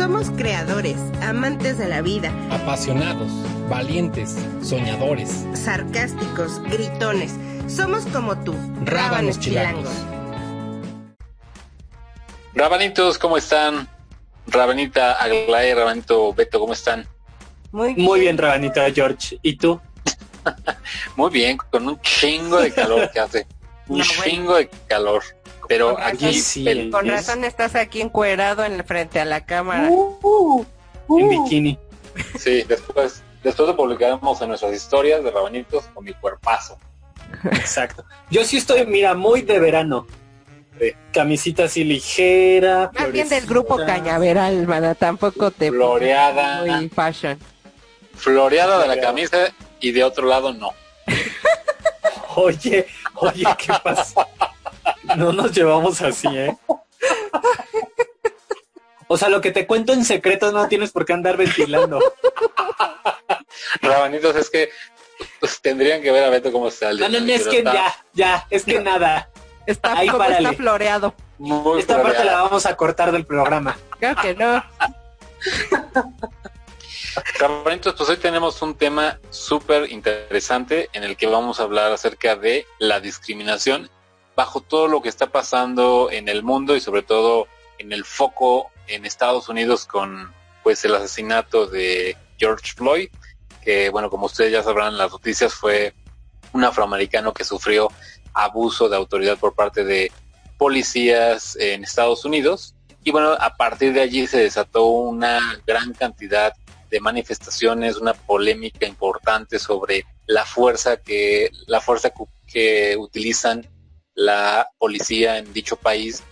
Somos creadores, amantes de la vida, apasionados, valientes, soñadores, sarcásticos, gritones. Somos como tú, rábanos chilangos. Rabanitos, ¿cómo están? Rabanita Aglae, Rabanito Beto, ¿cómo están? Muy bien. Muy bien, Rabanita George. ¿Y tú? Muy bien, con un chingo de calor que hace. Un chingo de calor. Pero aquí sí. con razón estás aquí encuerado en frente a la cámara. Uh, uh, en bikini. Sí, después, después lo publicaremos en nuestras historias de rabanitos con mi cuerpazo. Exacto. Yo sí estoy, mira, muy de verano. Camisita así ligera. Más bien del grupo cañaveral, mana, tampoco te floreada. Muy fashion. Floreada de la camisa y de otro lado no. oye, oye, ¿qué pasa? No nos llevamos así, ¿eh? O sea, lo que te cuento en secreto no tienes por qué andar ventilando. Rabanitos, es que pues, tendrían que ver a Beto cómo está No, no, no, es que ya, ya, es que nada. Está, Ahí está floreado. Esta parte la vamos a cortar del programa. Creo que no. Rabanitos, pues hoy tenemos un tema súper interesante en el que vamos a hablar acerca de la discriminación bajo todo lo que está pasando en el mundo y sobre todo en el foco en Estados Unidos con pues el asesinato de George Floyd, que bueno, como ustedes ya sabrán en las noticias fue un afroamericano que sufrió abuso de autoridad por parte de policías en Estados Unidos. Y bueno, a partir de allí se desató una gran cantidad de manifestaciones, una polémica importante sobre la fuerza que la fuerza que utilizan la policía en dicho país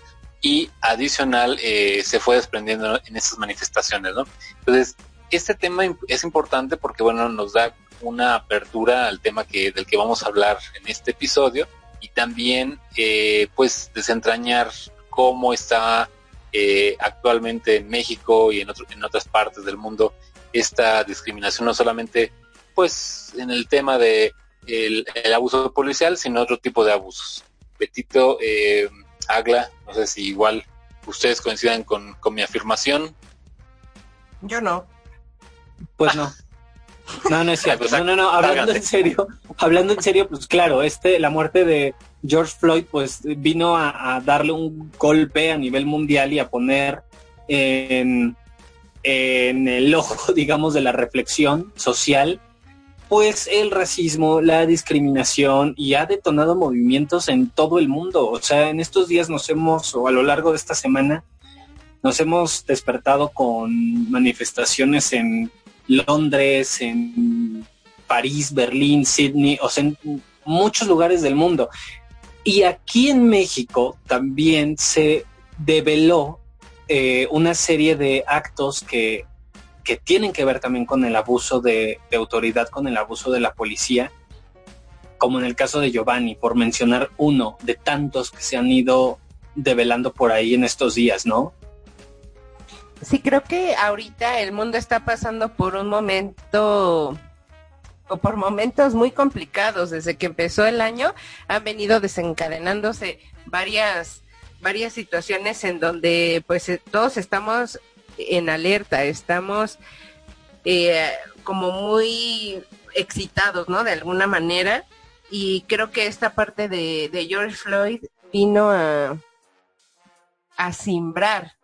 y adicional eh, se fue desprendiendo en esas manifestaciones, ¿no? Entonces, este tema es importante porque, bueno, nos da una apertura al tema que, del que vamos a hablar en este episodio y también, eh, pues, desentrañar cómo está eh, actualmente en México y en, en otras partes del mundo esta discriminación, no solamente, pues, en el tema de el abuso policial, sino otro tipo de abusos. Betito, eh, Agla, no sé si igual ustedes coincidan con, mi afirmación. Yo no. Pues no. No, no es cierto. Pues, no, no, no, hablando en serio, hablando en serio, pues claro, este, la muerte de George Floyd, pues vino a, darle un golpe a nivel mundial y a poner en, en el ojo, digamos, de la reflexión social pues el racismo, la discriminación y ha detonado movimientos en todo el mundo. O sea, en estos días nos hemos, o a lo largo de esta semana, nos hemos despertado con manifestaciones en Londres, en París, Berlín, Sydney, o sea, en muchos lugares del mundo. Y aquí en México también se develó eh, una serie de actos que que tienen que ver también con el abuso de, autoridad, con el abuso de la policía, como en el caso de Giovanni, por mencionar uno de tantos que se han ido develando por ahí en estos días, ¿no? Sí, creo que ahorita el mundo está pasando por un momento o por momentos muy complicados. Desde que empezó el año han venido desencadenándose varias varias situaciones en donde pues eh, todos estamos en alerta, estamos eh, como muy excitados, ¿no? De alguna manera. Y creo que esta parte de, George Floyd vino a, a simbrar,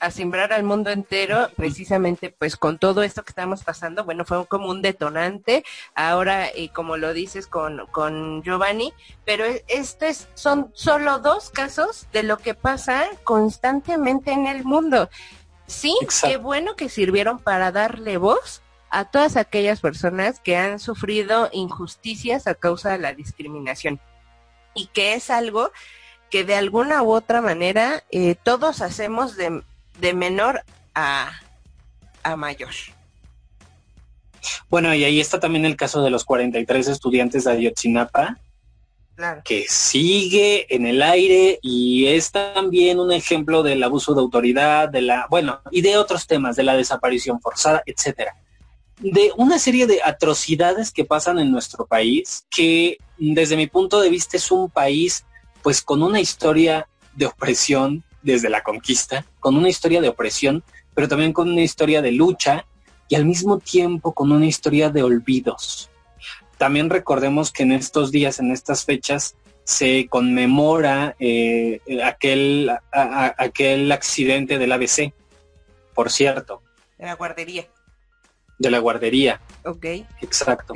a simbrar al mundo entero, precisamente pues con todo esto que estamos pasando, bueno, fue como un detonante, ahora eh, como lo dices con, con Giovanni, pero estos son solo dos casos de lo que pasa constantemente en el mundo. Sí, qué bueno que sirvieron para darle voz a todas aquellas personas que han sufrido injusticias a causa de la discriminación y que es algo que de alguna u otra manera eh, todos hacemos de, de menor a, a mayor. Bueno, y ahí está también el caso de los 43 estudiantes de Ayotzinapa, que sigue en el aire y es también un ejemplo del abuso de autoridad, de la, bueno, y de otros temas, de la desaparición forzada, etcétera. De una serie de atrocidades que pasan en nuestro país, que desde mi punto de vista es un país pues con una historia de opresión, desde la conquista, con una historia de opresión, pero también con una historia de lucha y al mismo tiempo con una historia de olvidos. También recordemos que en estos días, en estas fechas, se conmemora eh, aquel, aquel accidente del ABC, por cierto. De la guardería. De la guardería. Ok. Exacto.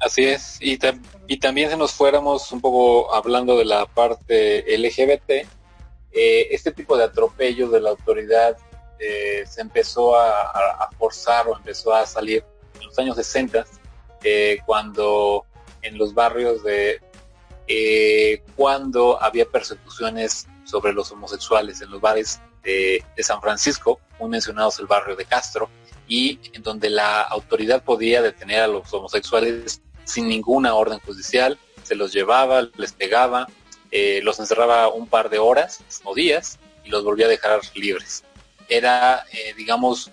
Así es. Y, y también si nos fuéramos un poco hablando de la parte LGBT, eh, este tipo de atropello de la autoridad eh, se empezó a, forzar o empezó a salir en los años 60, eh, cuando en los barrios de, cuando había persecuciones sobre los homosexuales en los bares de, San Francisco, muy mencionados el barrio de Castro, y en donde la autoridad podía detener a los homosexuales sin ninguna orden judicial, se los llevaba, les pegaba, eh, los encerraba un par de horas o días y los volvía a dejar libres. Era, eh, digamos,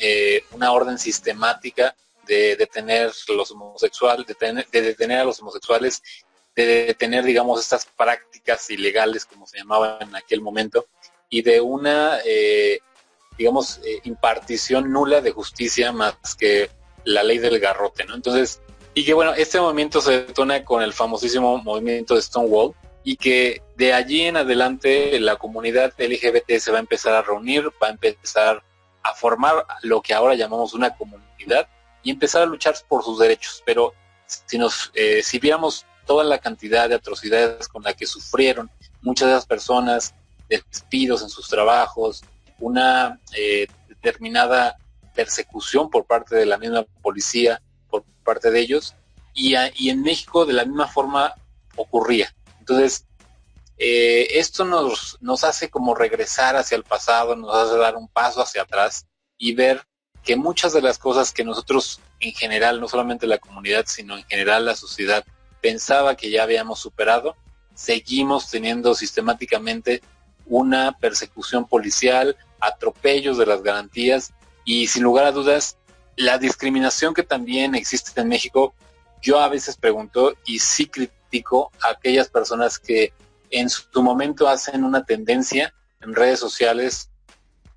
eh, una orden sistemática de detener los homosexuales, de, de detener a los homosexuales, de detener, digamos, estas prácticas ilegales, como se llamaban en aquel momento, y de una, digamos, impartición nula de justicia más que la ley del garrote, ¿no? Entonces, y que bueno, este movimiento se detona con el famosísimo movimiento de Stonewall y que de allí en adelante la comunidad LGBT se va a empezar a reunir, va a empezar a formar lo que ahora llamamos una comunidad y empezar a luchar por sus derechos. Pero si nos, eh, si viéramos toda la cantidad de atrocidades con la que sufrieron muchas de esas personas, despidos en sus trabajos, una eh, determinada persecución por parte de la misma policía, parte de ellos, y, y en México de la misma forma ocurría. Entonces, eh, esto nos, nos hace como regresar hacia el pasado, nos hace dar un paso hacia atrás y ver que muchas de las cosas que nosotros en general, no solamente la comunidad, sino en general la sociedad, pensaba que ya habíamos superado, seguimos teniendo sistemáticamente una persecución policial, atropellos de las garantías y sin lugar a dudas la discriminación que también existe en México, yo a veces pregunto y sí critico a aquellas personas que en su momento hacen una tendencia en redes sociales,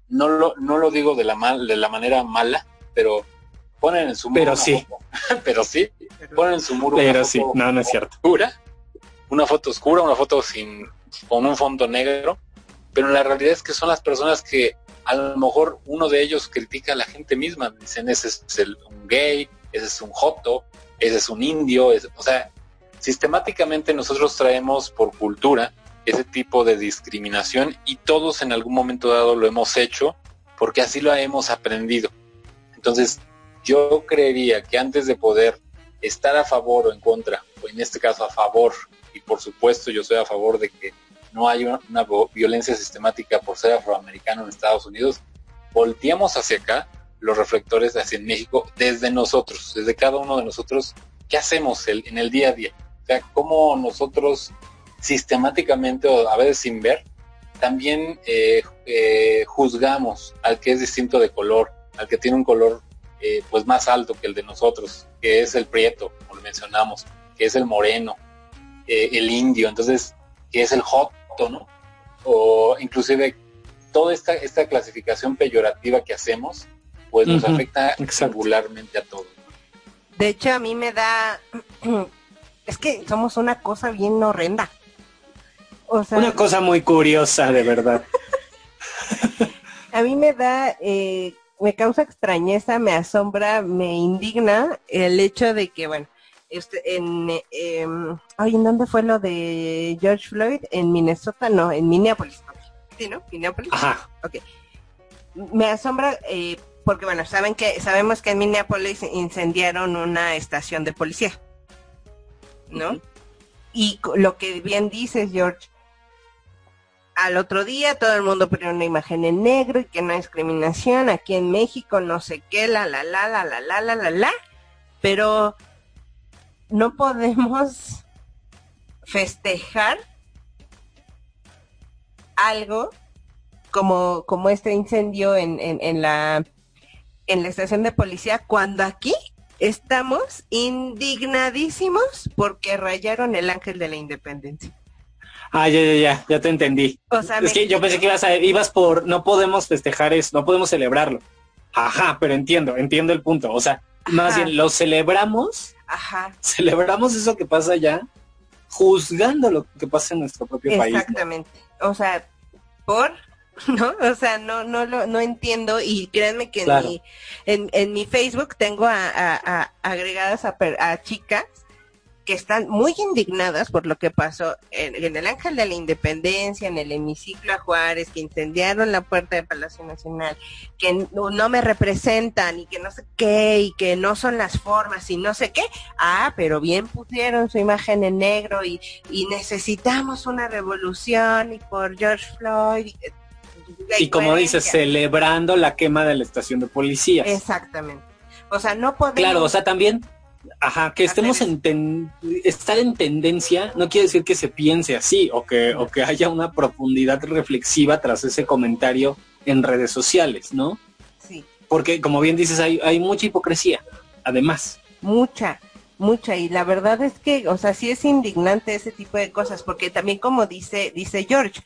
no lo, no lo digo de la, mal, de la manera mala, pero ponen en su muro. Pero sí. pero sí, ponen en su muro. Pero sí, no, no es cierto. Oscura, una foto oscura, una foto sin, con un fondo negro, pero la realidad es que son las personas que a lo mejor uno de ellos critica a la gente misma, dicen ese es el, un gay, ese es un joto, ese es un indio, o sea, sistemáticamente nosotros traemos por cultura ese tipo de discriminación y todos en algún momento dado lo hemos hecho porque así lo hemos aprendido. Entonces, yo creería que antes de poder estar a favor o en contra, o en este caso a favor, y por supuesto yo soy a favor de que no hay una, violencia sistemática por ser afroamericano en Estados Unidos, volteamos hacia acá los reflectores hacia México desde nosotros, desde cada uno de nosotros, ¿qué hacemos en el día a día? O sea, cómo nosotros sistemáticamente o a veces sin ver, también eh, eh, juzgamos al que es distinto de color, al que tiene un color eh, pues más alto que el de nosotros, que es el prieto, como lo mencionamos, que es el moreno, el indio, entonces, que es el hot, o inclusive toda esta, esta clasificación peyorativa que hacemos, pues nos afecta singularmente a todos. De hecho, a mí me da... Es que somos una cosa bien horrenda. O sea, una cosa muy curiosa, de verdad. a mí me da... Eh, me causa extrañeza, me asombra, me indigna el hecho de que, bueno, este, en, eh, ¿en dónde fue lo de George Floyd? En Minnesota, no, en Minneapolis. Sí, ¿no? Minneapolis. Ajá. Ok. Me asombra eh, porque, bueno, saben que sabemos que en Minneapolis incendiaron una estación de policía, ¿no? Y lo que bien dices, George, al otro día todo el mundo pone una imagen en negro y que no hay discriminación aquí en México, no sé qué, la, la, la, la, la, la, la, la, la, pero no podemos festejar algo como, como este incendio en, en, la, en la estación de policía cuando aquí estamos indignadísimos porque rayaron el ángel de la independencia. Ah, ya, ya, ya, ya te entendí. O sea, es me- que yo pensé que ibas, a, ibas por, no podemos festejar eso, no podemos celebrarlo. Ajá, pero entiendo, entiendo el punto. O sea, más bien lo celebramos, Ajá, celebramos eso que pasa allá, juzgando lo que pasa en nuestro propio país. ¿no? exactamente. O sea, por, ¿no? O sea, no, no lo, no entiendo y créanme que Claro. en, mi, en, en mi Facebook tengo a, a- a- agregadas a, per- a chicas que están muy indignadas por lo que pasó en, en el Ángel de la Independencia, en el hemiciclo a Juárez, que incendiaron la puerta de Palacio Nacional, que no, no me representan y que no sé qué, y que no son las formas y no sé qué. Ah, pero bien pusieron su imagen en negro y, y necesitamos una revolución y por George Floyd. Y, Y como dices, celebrando la quema de la estación de policías. Exactamente. O sea, no podemos... Claro, o sea, también, ajá, que estemos en ten- estar en tendencia no quiere decir que se piense así o que, o que haya una profundidad reflexiva tras ese comentario en redes sociales, ¿no? Sí. Porque como bien dices, hay, hay mucha hipocresía, además. Mucha, mucha. Y la verdad es que, o sea, sí es indignante ese tipo de cosas, porque también como dice, dice George,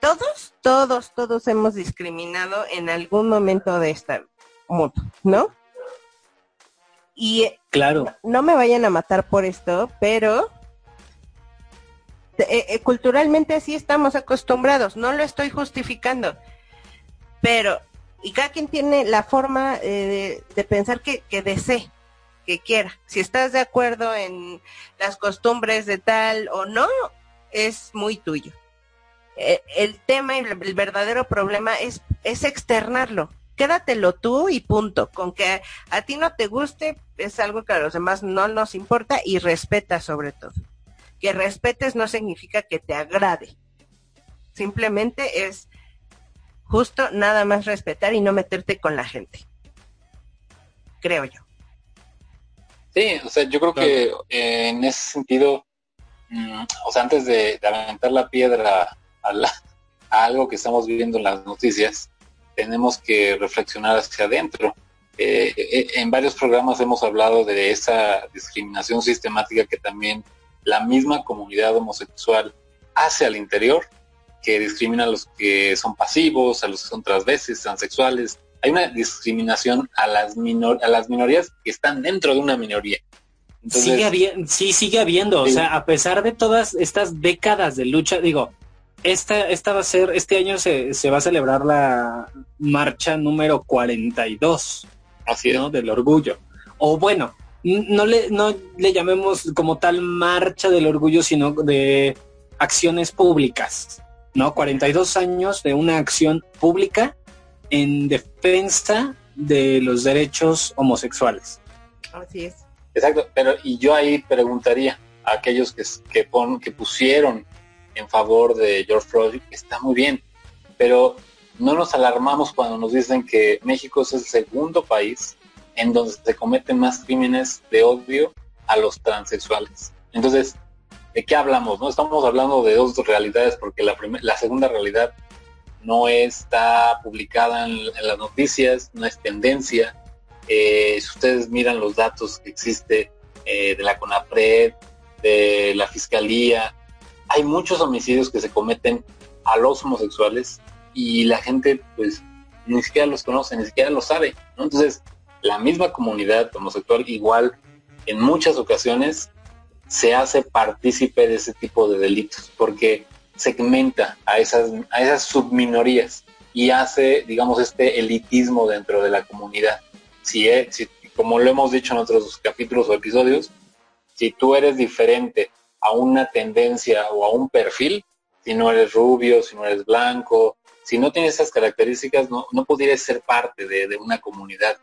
todos, todos, todos hemos discriminado en algún momento de esta mundo, ¿no? Y Claro, no me vayan a matar por esto, pero eh, eh, culturalmente así estamos acostumbrados, no lo estoy justificando, pero, y cada quien tiene la forma eh, de, pensar que, desee, que quiera. Si estás de acuerdo en las costumbres de tal o no, es muy tuyo. El tema y el verdadero problema es, es externarlo. Quédatelo tú y punto. Con que a ti no te guste es algo que a los demás no nos importa y respeta sobre todo. Que respetes no significa que te agrade. Simplemente es justo nada más respetar y no meterte con la gente. Creo yo. Sí, o sea, yo creo que eh, en ese sentido, mm, o sea, antes de, de aventar la piedra a, la- a algo que estamos viviendo en las noticias, tenemos que reflexionar hacia adentro. Eh, eh, en varios programas hemos hablado de esa discriminación sistemática que también la misma comunidad homosexual hace al interior, que discrimina a los que son pasivos, a los que son transveses, transexuales. Hay una discriminación a las, minor- a las minorías que están dentro de una minoría. Entonces, sigue habiendo, sí, sigue habiendo. Sí. O sea, a pesar de todas estas décadas de lucha, digo, esta, esta va a ser, este año se, se va a celebrar la marcha número 42. así es. ¿no? Del orgullo. O bueno, no le, no le llamemos como tal marcha del orgullo, sino de acciones públicas, ¿no? 42 años de una acción pública en defensa de los derechos homosexuales. Así es. Exacto, pero y yo ahí preguntaría a aquellos que, que, pon, que pusieron en favor de George Floyd, está muy bien, pero no nos alarmamos cuando nos dicen que México es el segundo país en donde se cometen más crímenes de odio a los transexuales. Entonces, ¿de qué hablamos? No estamos hablando de dos realidades porque la, la segunda realidad no está publicada en, en las noticias, no es tendencia, eh, si ustedes miran los datos que existe eh, de la CONAPRED, de la Fiscalía, hay muchos homicidios que se cometen a los homosexuales y la gente pues ni siquiera los conoce, ni siquiera lo sabe. Entonces, la misma comunidad homosexual igual en muchas ocasiones se hace partícipe de ese tipo de delitos porque segmenta a esas, a esas subminorías y hace, digamos, este elitismo dentro de la comunidad si, es, si, como lo hemos dicho en otros capítulos o episodios, si tú eres diferente a una tendencia o a un perfil, si no eres rubio, si no eres blanco, si no tienes esas características, no, no pudieras ser parte de, de, una comunidad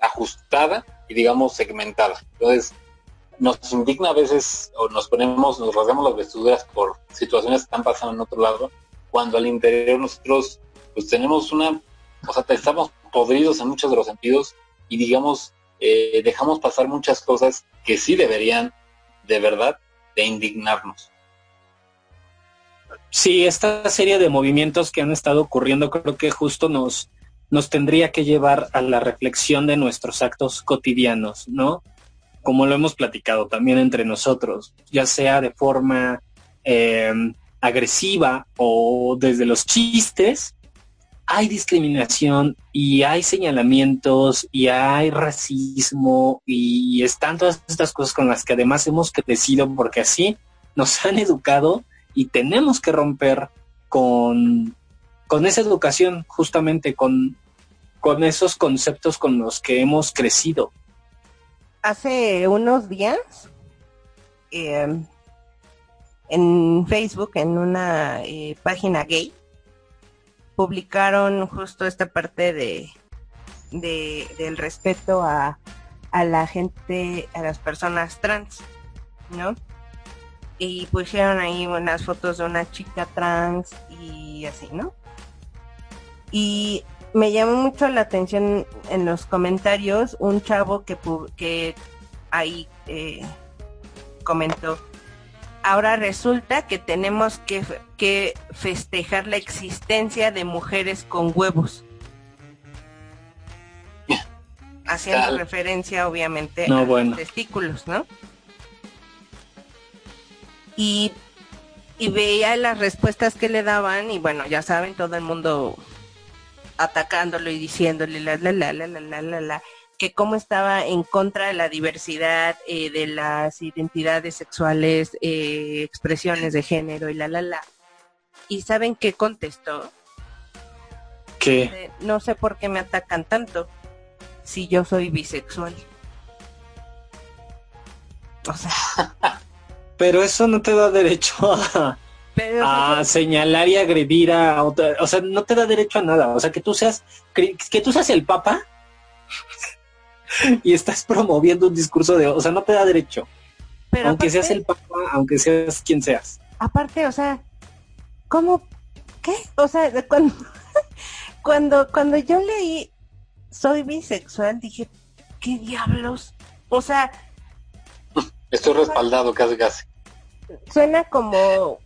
ajustada y digamos segmentada. Entonces, nos indigna a veces o nos ponemos, nos rasgamos las vestiduras por situaciones que están pasando en otro lado, cuando al interior nosotros pues tenemos una, o sea, estamos podridos en muchos de los sentidos y digamos, eh, dejamos pasar muchas cosas que sí deberían, de verdad, de indignarnos. Sí, esta serie de movimientos que han estado ocurriendo creo que justo nos, nos tendría que llevar a la reflexión de nuestros actos cotidianos, ¿no? Como lo hemos platicado también entre nosotros, ya sea de forma eh, agresiva o desde los chistes, hay discriminación y hay señalamientos y hay racismo y están todas estas cosas con las que además hemos crecido porque así nos han educado y tenemos que romper con, con esa educación, justamente con, con esos conceptos con los que hemos crecido. Hace unos días, em, en Facebook, en una eh, página gay, publicaron justo esta parte de, de del respeto a, a la gente, a las personas trans, ¿no? y pusieron ahí unas fotos de una chica trans y así, ¿no? Y me llamó mucho la atención en los comentarios un chavo que, que ahí eh, comentó, ahora resulta que tenemos que, que, festejar la existencia de mujeres con huevos. Haciendo referencia obviamente a los testículos, ¿no? y, veía las respuestas que le daban y bueno, ya saben, todo el mundo atacándolo y diciéndole la la la la la la la que cómo estaba en contra de la diversidad eh, de las identidades sexuales, eh, expresiones de género y la la la. ¿Y saben qué contestó? ¿Qué? no sé por qué me atacan tanto si yo soy bisexual. O sea, pero eso no te da derecho a, señalar y agredir a otra, o sea, no te da derecho a nada, o sea, que tú seas, que, tú seas el papa y estás promoviendo un discurso de, o sea, no te da derecho. Pero aunque seas el papa, aunque seas quien seas. Aparte, o sea, ¿cómo? ¿Qué? O sea, cuando, cuando, cuando yo leí soy bisexual, dije, ¿qué diablos? O sea, estoy respaldado casi casi suena como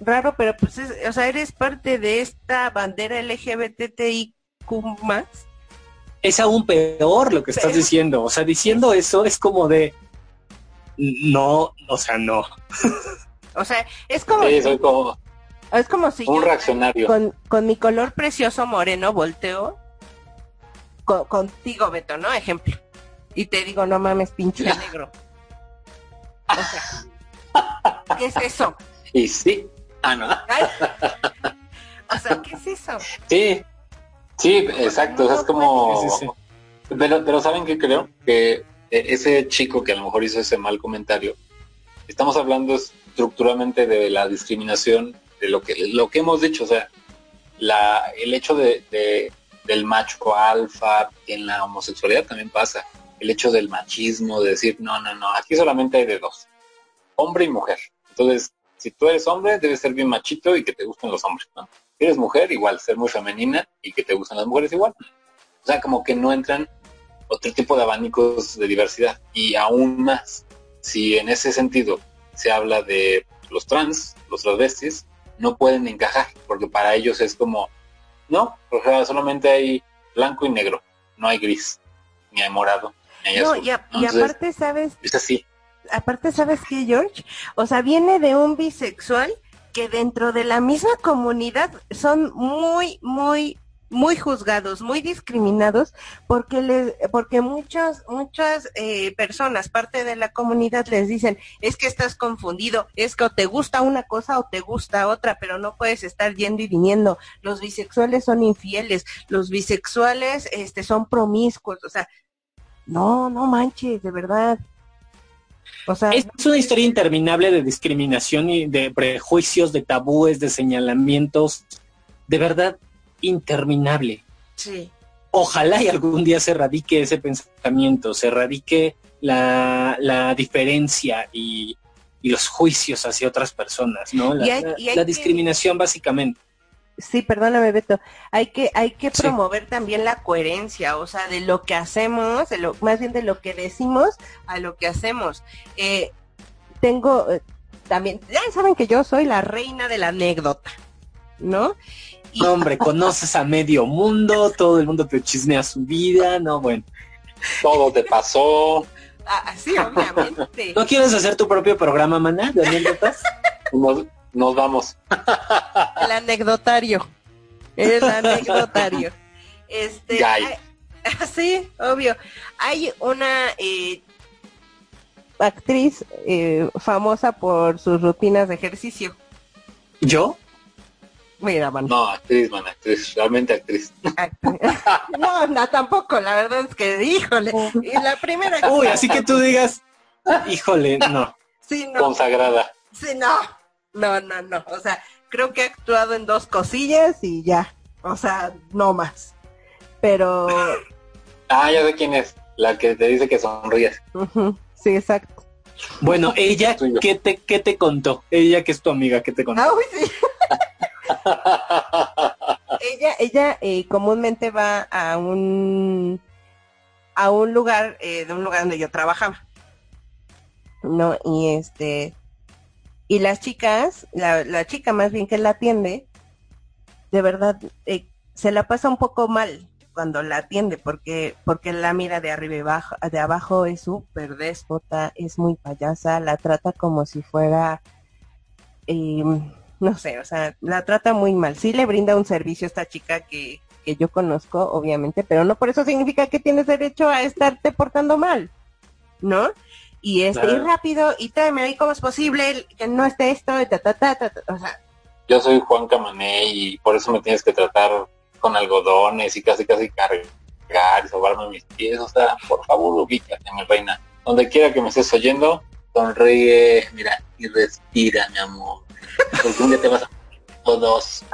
raro, pero pues, o sea, eres parte de esta bandera LGBTIQ más. Es aún peor lo que estás diciendo. O sea, diciendo eso es como de no, o sea, no. O sea, es como, como es como si un reaccionario con, con, mi color precioso moreno volteo contigo, Beto, ¿no? Ejemplo. Y te digo, no mames, pinche negro. O sea, ¿Qué es eso? Y sí. Ah, no. o sea, ¿qué es eso? Sí, sí, exacto. es como... Pero, pero ¿saben qué creo? Que eh, ese chico que a lo mejor hizo ese mal comentario, estamos hablando estructuralmente de la discriminación, de lo que, lo que hemos dicho, o sea, la, el hecho de, del macho alfa en la homosexualidad también pasa. El hecho del machismo, de decir, no, no, no, aquí solamente hay de dos hombre y mujer. Entonces, si tú eres hombre, debes ser bien machito y que te gusten los hombres, ¿no? Si eres mujer, igual, ser muy femenina y que te gusten las mujeres igual. O sea, como que no entran otro tipo de abanicos de diversidad. Y aún más, si en ese sentido se habla de los trans, los transvestis, no pueden encajar, porque para ellos es como, no, porque solamente hay blanco y negro, no hay gris, ni hay morado, ni hay no, Y, y aparte, ¿sabes? Es así aparte, ¿sabes qué, George? O sea, viene de un bisexual que dentro de la misma comunidad son muy, muy, muy juzgados, muy discriminados, porque les, porque muchas, muchas eh, personas, parte de la comunidad, les dicen, es que estás confundido, es que o te gusta una cosa o te gusta otra, pero no puedes estar yendo y viniendo. Los bisexuales son infieles, los bisexuales, este, son promiscuos, o sea, no, no manches, de verdad es una historia interminable de discriminación y de prejuicios, de tabúes, de señalamientos, de verdad interminable. Sí. Ojalá y algún día se erradique ese pensamiento, se erradique la, diferencia y, los juicios hacia otras personas, ¿no? La, discriminación básicamente. Sí, perdóname Beto, hay que, hay que promover también la coherencia, o sea, de lo que hacemos, de lo, más bien de lo que decimos a lo que hacemos. Eh, tengo eh, también, ya saben que yo soy la reina de la anécdota, ¿no? hombre, conoces a medio mundo, todo el mundo te chismea su vida, no, bueno. Todo te pasó. Ah, sí, obviamente. ¿No quieres hacer tu propio programa, maná, de anécdotas? Nos vamos. El anecdotario. El anecdotario. Este, sí, obvio. Hay una eh, actriz eh, famosa por sus rutinas de ejercicio. ¿Yo? Mira, man. No, actriz, man, actriz, realmente actriz. no, no, tampoco, la verdad es que, híjole, y la primera... Uy, así que tú digas, híjole, no. Sí, no. Consagrada. Sí, no. No, no, no. O sea, creo que ha actuado en dos cosillas y ya. O sea, no más. Pero... ah, ya sé quién es. La que te dice que sonríes. Sí, exacto. Bueno, ella, ¿qué te, ¿qué te contó? Ella que es tu amiga, ¿qué te contó? Ah, sí. ella ella eh, comúnmente va a un a un lugar eh, de un lugar donde yo trabajaba no y este y las chicas la, la chica más bien que la atiende de verdad eh, se la pasa un poco mal cuando la atiende porque porque la mira de arriba y abajo de abajo es súper déspota es muy payasa la trata como si fuera eh, no sé, o sea, la trata muy mal. Sí le brinda un servicio a esta chica que, que yo conozco, obviamente, pero no por eso significa que tienes derecho a estarte portando mal, ¿no? Y es ir rápido y tráeme ahí cómo es posible que no esté esto, ta, ta, ta, ta, o sea. Yo soy Juan Camané y por eso me tienes que tratar con algodones y casi casi cargar y sobarme mis pies, o sea, por favor, ubícate, mi reina. Donde quiera que me estés oyendo, sonríe, mira, y respira, mi amor porque un día te vas a todos.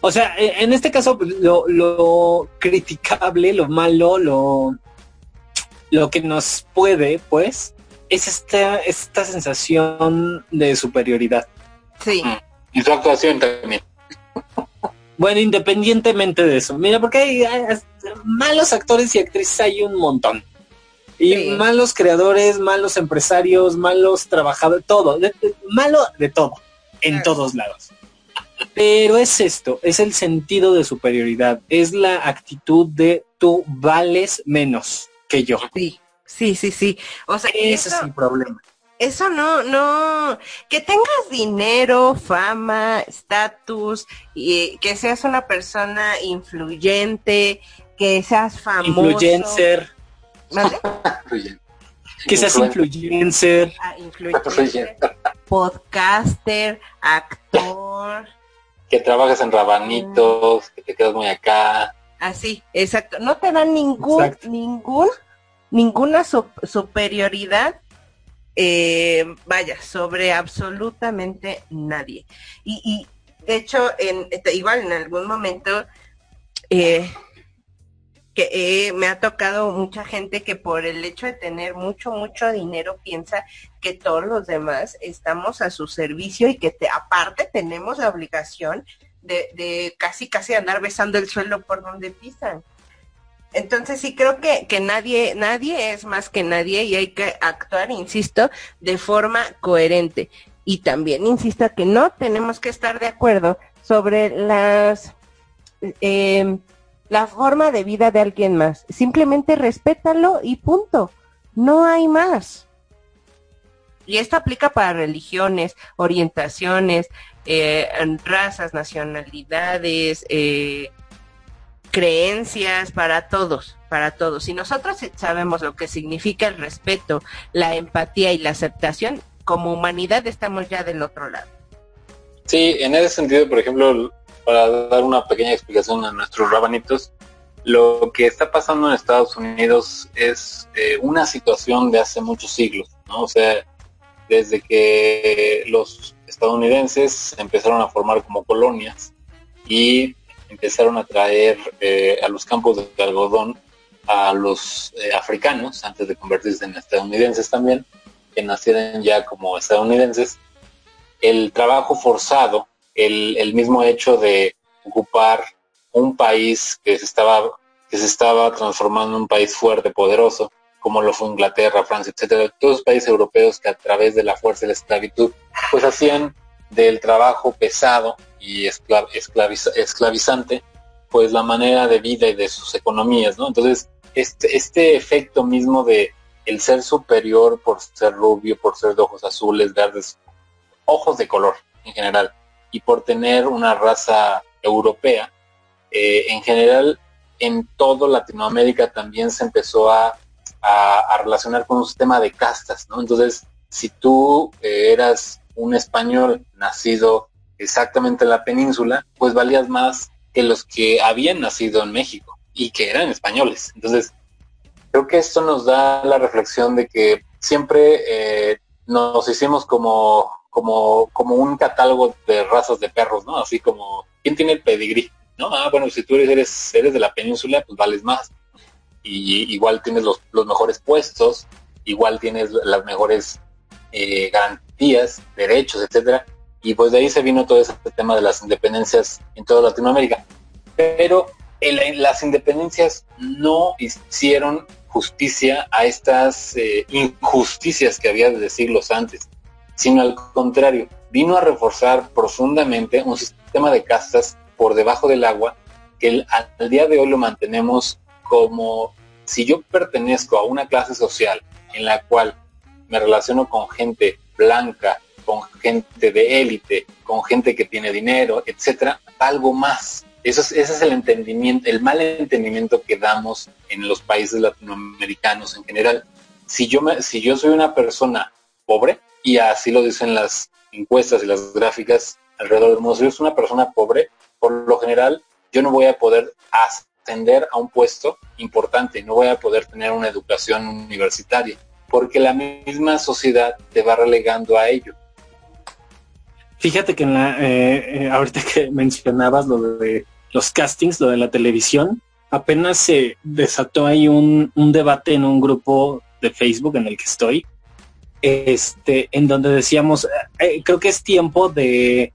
O sea, e, en este caso, pues, lo, criticable, lo malo, lo, lo que nos puede, pues, es esta, esta sensación de superioridad. Sí. Mm. Y su actuación también. Bueno, independientemente de eso. Mira, porque hay, malos actores y actrices hay un montón. Y malos creadores, malos empresarios, malos trabajadores, todo, malo de todo, en todos lados. Pero es esto, es el sentido de superioridad, es la actitud de tú vales menos que yo. Sí, sí, sí, sí. O sea, ese es el problema. Eso no, no, que tengas dinero, fama, estatus, y que seas una persona influyente, que seas famoso. Influencer que seas influencer. Ah, influencer. podcaster, actor. Que trabajes en rabanitos, que te quedas muy acá. Así, exacto. No te dan ningún, ningún, ninguna superioridad, eh, vaya, sobre absolutamente nadie. Y, y de hecho, en, igual en algún momento, eh, que me ha tocado mucha gente que por el hecho de tener mucho, mucho dinero piensa que todos los demás estamos a su servicio y que te, aparte tenemos la obligación de, casi, casi andar besando el suelo por donde pisan. Entonces sí creo que, que nadie, nadie es más que nadie y hay que actuar, insisto, de forma coherente. Y también insisto que no tenemos que estar de acuerdo sobre las eh, la forma de vida de alguien más. Simplemente respétalo y punto. No hay más. Y esto aplica para religiones, orientaciones, eh, razas, nacionalidades, eh, creencias, para todos, para todos. Si nosotros sabemos lo que significa el respeto, la empatía y la aceptación, como humanidad estamos ya del otro lado. Sí, en ese sentido, por ejemplo, para dar una pequeña explicación a nuestros rabanitos, lo que está pasando en Estados Unidos es eh, una situación de hace muchos siglos, ¿no? O sea, desde que los estadounidenses empezaron a formar como colonias y empezaron a traer eh, a los campos de algodón a los eh, africanos, antes de convertirse en estadounidenses también, que nacieran ya como estadounidenses, el trabajo forzado el, mismo hecho de ocupar un país que se estaba que se estaba transformando en un país fuerte, poderoso, como lo fue Inglaterra, Francia, etcétera, todos los países europeos que a través de la fuerza de la esclavitud, pues hacían del trabajo pesado y esclavizante, pues la manera de vida y de sus economías, ¿no? Entonces, este, este efecto mismo de el ser superior por ser rubio, por ser de ojos azules, verdes, ojos de color en general y por tener una raza europea, eh, en general en todo Latinoamérica también se empezó a, relacionar con un sistema de castas, ¿no? Entonces, si tú eh, eras un español nacido exactamente en la península, pues valías más que los que habían nacido en México y que eran españoles. Entonces, creo que esto nos da la reflexión de que siempre eh, nos hicimos como, como, como un catálogo de razas de perros, ¿no? Así como, ¿quién tiene el pedigrí? ¿No? Ah, bueno, si tú eres, eres de la península, pues vales más. Y igual tienes los, los mejores puestos, igual tienes las mejores eh, garantías, derechos, etcétera. Y pues de ahí se vino todo ese tema de las independencias en toda Latinoamérica. Pero las independencias no hicieron justicia a estas eh, injusticias que había desde siglos antes, sino al contrario, vino a reforzar profundamente un sistema de castas por debajo del agua que al día de hoy lo mantenemos como si yo pertenezco a una clase social en la cual me relaciono con gente blanca, con gente de élite, con gente que tiene dinero, etcétera, algo más. Eso es, ese es el entendimiento, el mal entendimiento que damos en los países latinoamericanos en general. Si yo, si yo soy una persona pobre, y así lo dicen las encuestas y las gráficas alrededor del mundo, si yo soy una persona pobre, por lo general yo no voy a poder ascender a un puesto importante, no voy a poder tener una educación universitaria, porque la misma sociedad te va relegando a ello. Fíjate que en la, eh, eh, ahorita que mencionabas lo de los castings, lo de la televisión, apenas se desató ahí un, debate en un grupo de Facebook en el que estoy, este, en donde decíamos, eh, creo que es tiempo de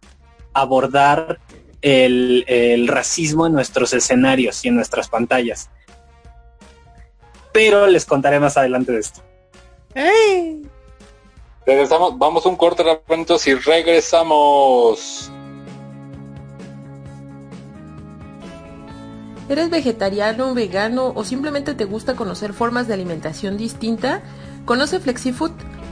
abordar el, el, racismo en nuestros escenarios y en nuestras pantallas. Pero les contaré más adelante de esto. Regresamos, vamos un corte rápido y regresamos. ¿Eres vegetariano, vegano o simplemente te gusta conocer formas de alimentación distinta? Conoce FlexiFood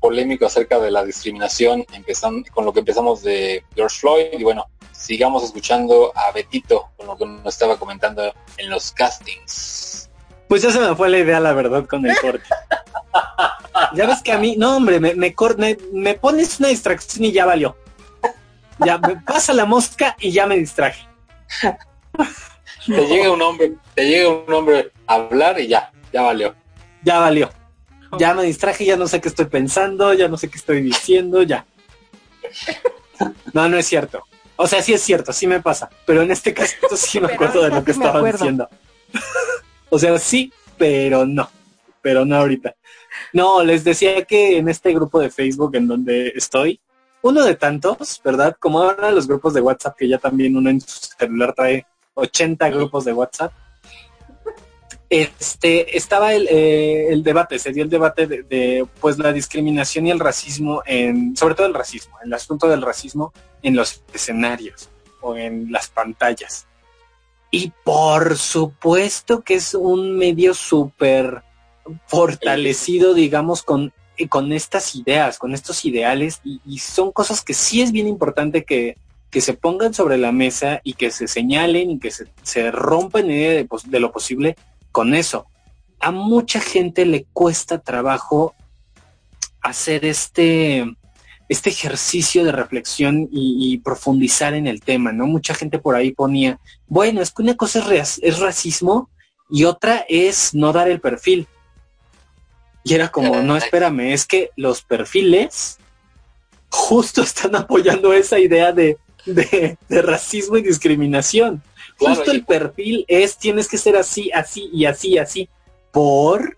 polémico acerca de la discriminación, empezando con lo que empezamos de George Floyd y bueno, sigamos escuchando a Betito con lo que nos estaba comentando en los castings. Pues ya se me fue la idea, la verdad, con el corte. ya ves que a mí, no hombre, me, me, me, pones una distracción y ya valió. Ya me pasa la mosca y ya me distraje. te llega un hombre, te llega un hombre a hablar y ya, ya valió. Ya valió. Ya me distraje, ya no sé qué estoy pensando, ya no sé qué estoy diciendo, ya. No, no es cierto. O sea, sí es cierto, sí me pasa. Pero en este caso sí me acuerdo de lo que estaba diciendo. O sea, sí, pero no, pero no ahorita. No, les decía que en este grupo de Facebook en donde estoy, uno de tantos, ¿verdad? Como ahora los grupos de WhatsApp, que ya también uno en su celular trae 80 grupos de WhatsApp. Este, estaba el, eh, el debate, se dio el debate de, de, pues la discriminación y el racismo en, sobre todo el racismo, el asunto del racismo en los escenarios o en las pantallas. Y por supuesto que es un medio súper fortalecido, digamos, con, con estas ideas, con estos ideales, y, son cosas que sí es bien importante que, que se pongan sobre la mesa y que se señalen y que se, se rompan de, de lo posible con eso. A mucha gente le cuesta trabajo hacer este, este ejercicio de reflexión y, profundizar en el tema, ¿no? Mucha gente por ahí ponía, bueno, es que una cosa es, es, racismo y otra es no dar el perfil. Y era como, no, espérame, es que los perfiles justo están apoyando esa idea de, de, racismo y discriminación. Justo el perfil es, tienes que ser así, así y así, así. Por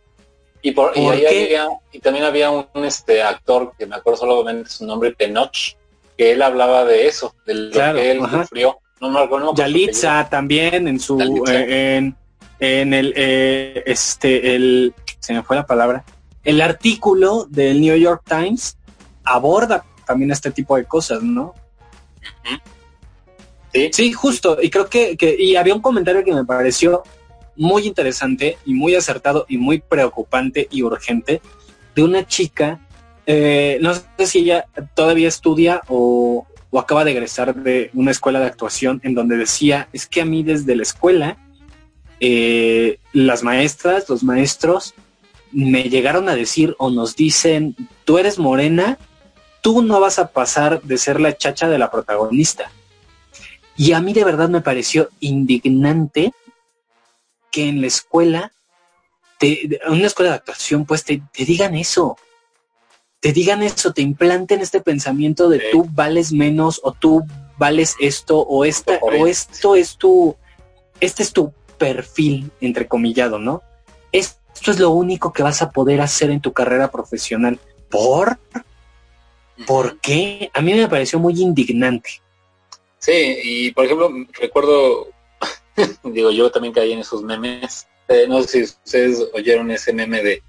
y, por, y, ahí había, y también había un, este actor que me acuerdo solamente su nombre, Tenoch, que él hablaba de eso, de lo que él sufrió. No, no, no, Yalitza también en su eh, en, en el eh, este el se me fue la palabra. El artículo del New York Times aborda también este tipo de cosas, ¿no? Sí. Justo. Y creo que, que, y había un comentario que me pareció muy interesante y muy acertado y muy preocupante y urgente de una chica, eh, no sé si ella todavía estudia o, o acaba de egresar de una escuela de actuación en donde decía, es que a mí desde la escuela, eh, las maestras, los maestros, me llegaron a decir o nos dicen, tú eres morena, tú no vas a pasar de ser la chacha de la protagonista. Y a mí de verdad me pareció indignante que en la escuela, en una escuela de actuación, pues te, digan eso. Te digan eso, te implanten este pensamiento de tú vales menos o tú vales esto o esta o esto es tu este es tu perfil entrecomillado, ¿no? Esto es lo único que vas a poder hacer en tu carrera profesional. ¿Por? ¿Por qué? A mí me pareció muy indignante. Sí, y por ejemplo, recuerdo, digo, yo también caí en esos memes. Eh, no sé si ustedes oyeron ese meme de,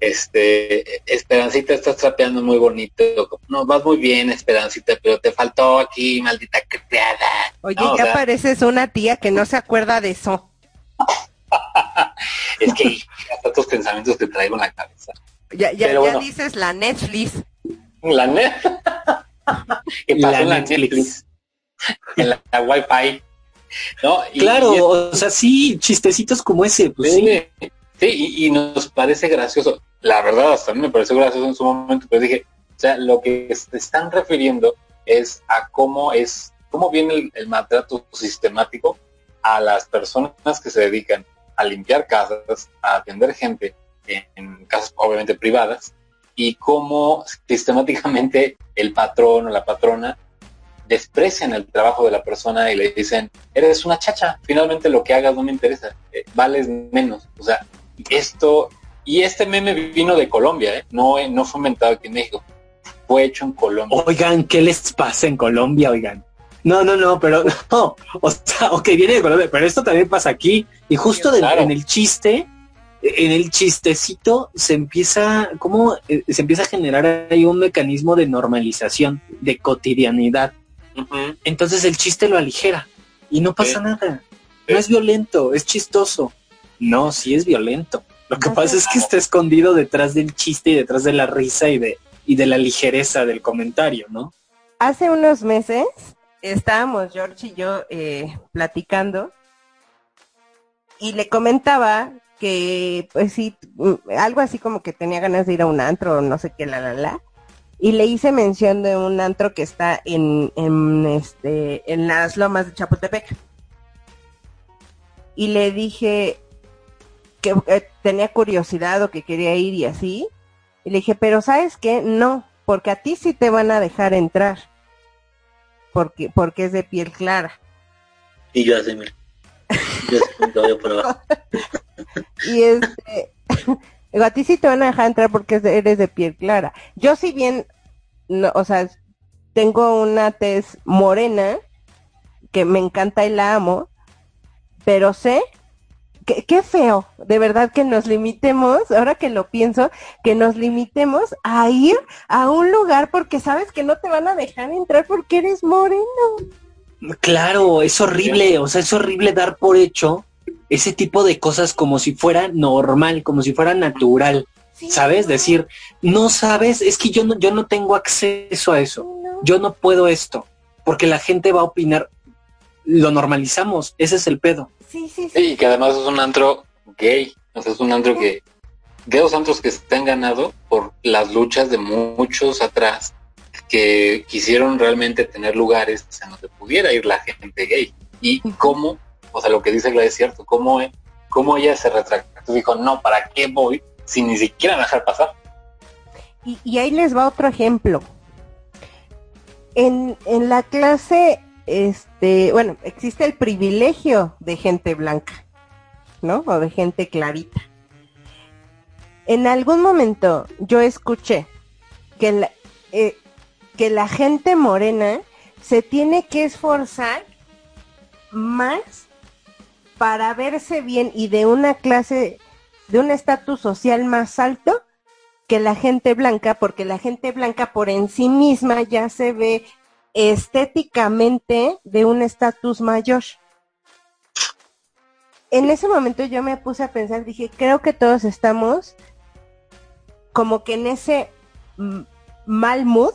este, Esperancita, estás trapeando muy bonito. No, vas muy bien, Esperancita, pero te faltó aquí, maldita criada. Oye, ya pareces una tía que no se acuerda de eso. es que hasta tus pensamientos te traigo en la cabeza. Ya, ya, ya dices la Netflix. La net. ¿Qué pasó la en la Netflix? en la, Wi-Fi. ¿No? claro, o sea, sí, chistecitos como ese, pues sí. Sí, y, nos parece gracioso. La verdad, hasta a mí me pareció gracioso en su momento, pero dije, o sea, lo que se están refiriendo es a cómo es, cómo viene el maltrato sistemático a las personas que se dedican a limpiar casas, a atender gente en, casas obviamente privadas, y cómo sistemáticamente el patrón o la patrona desprecian el trabajo de la persona y le dicen, eres una chacha, finalmente lo que hagas no me interesa, eh, vales menos. O sea, esto, y este meme vino de Colombia, ¿eh? no, no fue inventado aquí en México, fue hecho en Colombia. Oigan, ¿qué les pasa en Colombia, oigan? No, no, no, pero no, o sea, ok, viene de Colombia, pero esto también pasa aquí. Y justo en el chiste, en el chistecito se empieza, ¿cómo? Eh, se empieza a generar ahí un mecanismo de normalización, de cotidianidad. Entonces el chiste lo aligera y no pasa nada. No es violento, es chistoso. No, sí es violento. Lo que pasa es que está escondido detrás del chiste y detrás de la risa y de, y de la ligereza del comentario, ¿no? Hace unos meses estábamos George y yo eh, platicando y le comentaba que, pues sí, mm, algo así como que tenía ganas de ir a un antro o no sé qué, la, la, la. Y le hice mención de un antro que está en, en, este, en las lomas de Chapultepec. Y le dije que eh, tenía curiosidad o que quería ir y así. Y le dije, pero ¿sabes qué? No, porque a ti sí te van a dejar entrar porque, porque es de piel clara. Y yo así, mira. Yo por y este, a ti sí te van a dejar entrar porque eres de piel clara. Yo si bien, no, o sea, tengo una tez morena que me encanta y la amo, pero sé qué, feo, de verdad que nos limitemos, ahora que lo pienso, que nos limitemos a ir a un lugar porque sabes que no te van a dejar entrar porque eres moreno. Claro, es horrible, o sea, es horrible dar por hecho ese tipo de cosas como si fuera normal, como si fuera natural. ¿Sabes? Decir, no sabes, es que yo no, yo no tengo acceso a eso. Yo no puedo esto. Porque la gente va a opinar. Lo normalizamos. Ese es el pedo. Sí, sí, sí. Y que además es un antro gay. O sea, es un antro que. De los antros que se han ganado por las luchas de muchos atrás que quisieron realmente tener lugares en donde pudiera ir la gente gay. Y cómo, o sea, lo que dice Gladys es cierto, cómo, cómo ella se retractó, dijo, no, ¿para qué voy sin ni siquiera dejar pasar? Y, y ahí les va otro ejemplo. En, en la clase este, bueno, existe el privilegio de gente blanca, ¿no? O de gente clarita. En algún momento yo escuché que, eh, que la gente morena se tiene que esforzar más para verse bien y de una clase, de un estatus social más alto que la gente blanca, porque la gente blanca por en sí misma ya se ve estéticamente de un estatus mayor. En ese momento yo me puse a pensar, dije, creo que todos estamos como que en ese mal mood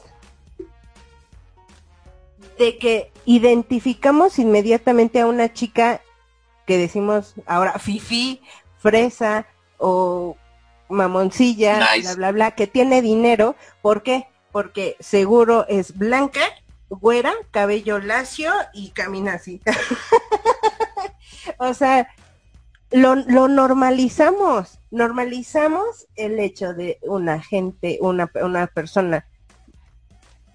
de que identificamos inmediatamente a una chica que decimos ahora fifi, fresa o mamoncilla, bla, bla, bla, que tiene dinero. ¿Por qué? Porque seguro es blanca, güera, cabello lacio y camina así. o sea, lo, lo, normalizamos, normalizamos el hecho de una gente, una, una persona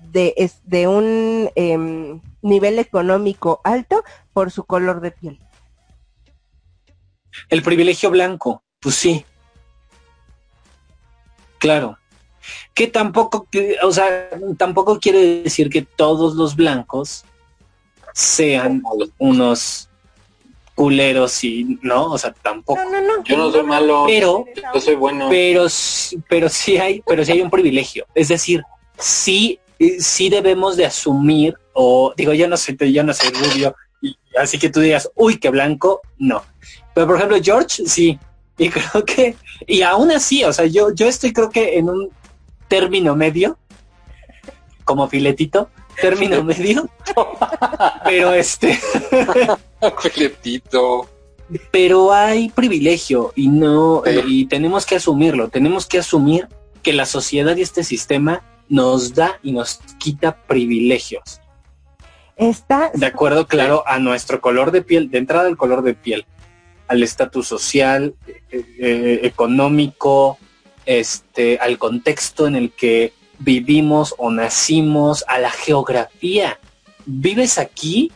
de, de un em, nivel económico alto por su color de piel. El privilegio blanco, pues sí. Claro. Que tampoco, o sea, tampoco quiere decir que todos los blancos sean unos culeros y no, o sea, tampoco. Yo no soy malo, pero yo soy bueno. Pero pero sí hay, pero sí hay un privilegio. Es decir, sí sí debemos de asumir o digo, yo no soy yo no soy rubio, y, así que tú digas, "Uy, qué blanco", no. Pero por ejemplo, George sí, y creo que y aún así, o sea, yo yo estoy creo que en un término medio como filetito, término medio. pero este filetito. Pero hay privilegio y no y tenemos que asumirlo, tenemos que asumir que la sociedad y este sistema nos da y nos quita privilegios. Está de acuerdo, claro, a nuestro color de piel, de entrada al color de piel, al estatus social, eh, eh, económico, este, al contexto en el que vivimos o nacimos, a la geografía. Vives aquí,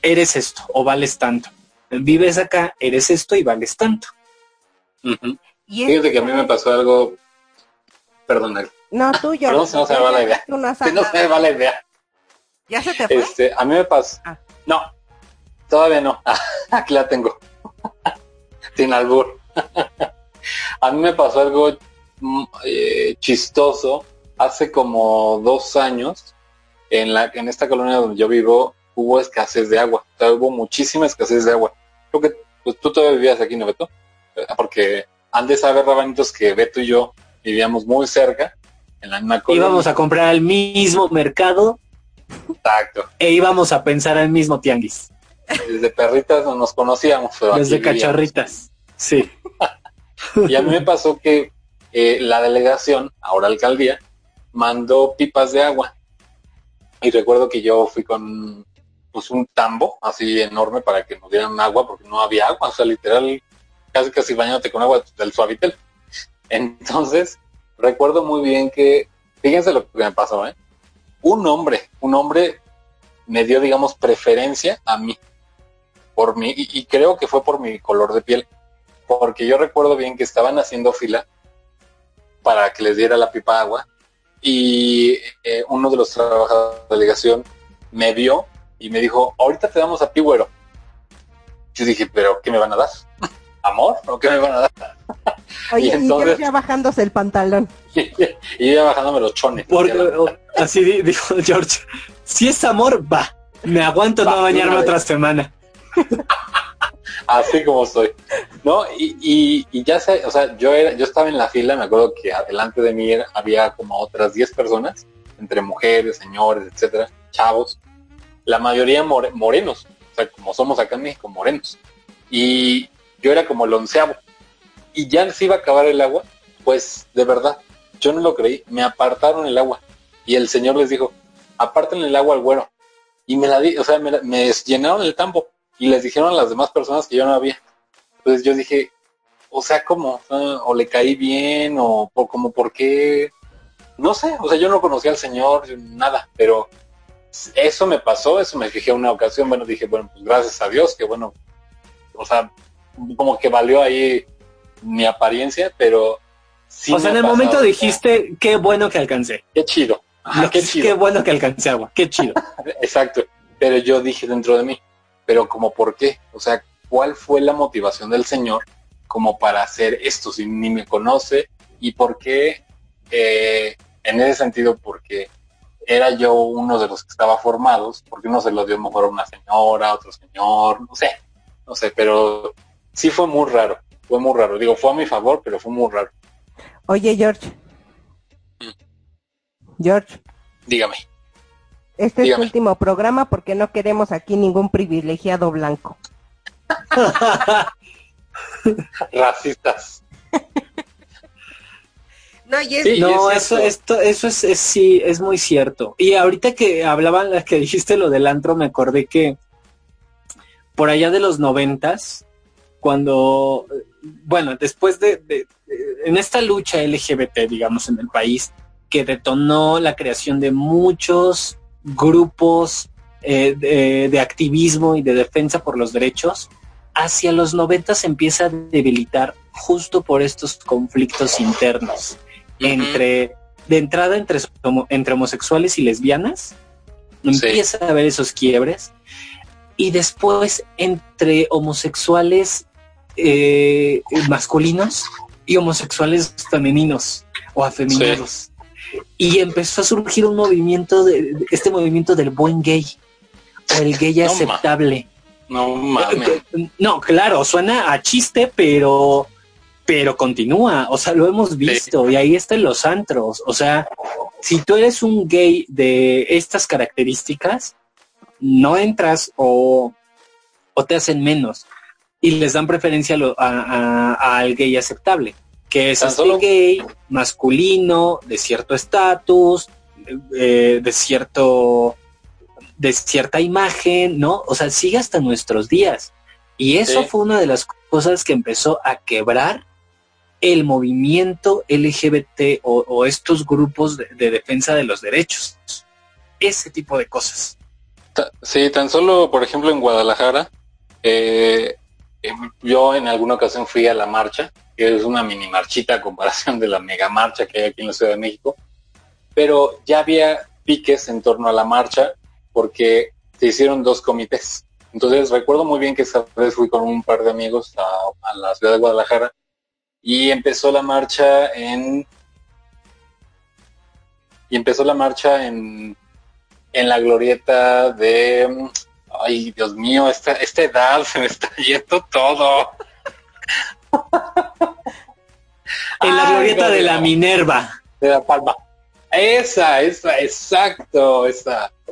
eres esto o vales tanto. Vives acá, eres esto y vales tanto. ¿Y Fíjate que a mí me pasó algo, perdón, no, tú, yo. no se me va la idea. no, se me va la idea. ¿Ya se te fue? Este, a mí me pasó. Ah. No, todavía no. Aquí la tengo. Sin albur. a mí me pasó algo mm, eh, chistoso. Hace como dos años, en, la, en esta colonia donde yo vivo, hubo escasez de agua. O sea, hubo muchísima escasez de agua. Creo que pues, tú todavía vivías aquí, ¿no, Beto? Eh, porque antes de saber, Rabanitos, que Beto y yo vivíamos muy cerca Íbamos a comprar al mismo mercado. Exacto. E íbamos a pensar al mismo tianguis. Desde perritas no nos conocíamos. Desde cachorritas. Sí. y a mí me pasó que eh, la delegación, ahora alcaldía, mandó pipas de agua. Y recuerdo que yo fui con pues un tambo así enorme para que nos dieran agua porque no había agua, o sea, literal, casi casi bañándote con agua del suavitel. Entonces, recuerdo muy bien que, fíjense lo que me pasó, ¿eh? Un hombre, un hombre me dio, digamos, preferencia a mí, por mí, y, creo que fue por mi color de piel, porque yo recuerdo bien que estaban haciendo fila para que les diera la pipa agua, y eh, uno de los trabajadores de la delegación me vio y me dijo, ahorita te damos a ti, güero. Yo dije, pero ¿qué me van a dar? ¿Amor? ¿O qué me van a dar? Oye, y, entonces, ya bajándose el pantalón. y ya bajándome los chones. así dijo George, si es amor, va. Me aguanto no bañarme otra semana. así como soy. ¿No? Y, ya sé, o sea, yo era, yo estaba en la fila, me acuerdo que adelante de mí había como otras 10 personas, entre mujeres, señores, etcétera, chavos, la mayoría morenos, o sea, como somos acá en México, morenos. Y yo era como el onceavo y ya se iba a acabar el agua, pues de verdad, yo no lo creí, me apartaron el agua. Y el señor les dijo, aparten el agua al güero. Y me la di, o sea, me, llenaron el tambo y les dijeron a las demás personas que yo no había. Entonces yo dije, o sea, ¿cómo? O le caí bien, o por, como por qué. No sé, o sea, yo no conocía al señor, nada, pero eso me pasó, eso me fijé una ocasión, bueno, dije, bueno, pues gracias a Dios, que bueno, o sea, como que valió ahí mi apariencia, pero sí. O sea, en el momento dijiste, qué bueno que alcancé. Qué chido. qué, chido. qué bueno que alcancé agua, qué chido. Exacto, pero yo dije dentro de mí, pero como por qué, o sea, ¿cuál fue la motivación del Señor como para hacer esto si ni me conoce y por qué, eh, en ese sentido, porque era yo uno de los que estaba formados, porque uno se lo dio mejor a una señora, otro señor, no sé, no sé, pero sí fue muy raro, fue muy raro. Digo, fue a mi favor, pero fue muy raro. Oye, George. Mm. George. Dígame. Este es tu último programa porque no queremos aquí ningún privilegiado blanco. Racistas. No, no eso, esto, eso es, sí, es muy cierto. Y ahorita que hablaban, que dijiste lo del antro, me acordé que por allá de los noventas, cuando, bueno, después de, en esta lucha LGBT, digamos, en el país, que detonó la creación de muchos grupos eh, de, de, activismo y de defensa por los derechos, hacia los noventas se empieza a debilitar justo por estos conflictos internos entre, de entrada entre, entre homosexuales y lesbianas, empieza a haber esos quiebres, y después entre homosexuales eh, masculinos y homosexuales femeninos o afeminados. Y empezó a surgir un movimiento, de, este movimiento del buen gay, o el gay aceptable. no mames. No, claro, suena a chiste, pero pero continúa, o sea, lo hemos visto y ahí están los antros, o sea, si tú eres un gay de estas características, no entras o, o te hacen menos y les dan preferencia al gay aceptable, que es el gay masculino, de cierto estatus, eh, de cierto de cierta imagen, ¿no? O sea, sigue hasta nuestros días. Y eso fue una de las cosas que empezó a quebrar el movimiento LGBT o, estos grupos de, defensa de los derechos. Ese tipo de cosas. Sí, tan solo, por ejemplo, en Guadalajara, eh, em, yo en alguna ocasión fui a la marcha, que es una mini marchita a comparación de la mega marcha que hay aquí en la Ciudad de México, pero ya había piques en torno a la marcha porque se hicieron dos comités. Entonces recuerdo muy bien que esa vez fui con un par de amigos a la ciudad de Guadalajara y empezó la marcha en y empezó la marcha en, en la glorieta de ay Dios mío esta, esta edad se me está yendo todo en la glorieta de la Minerva. De la Palma. Esa esa exacto esa.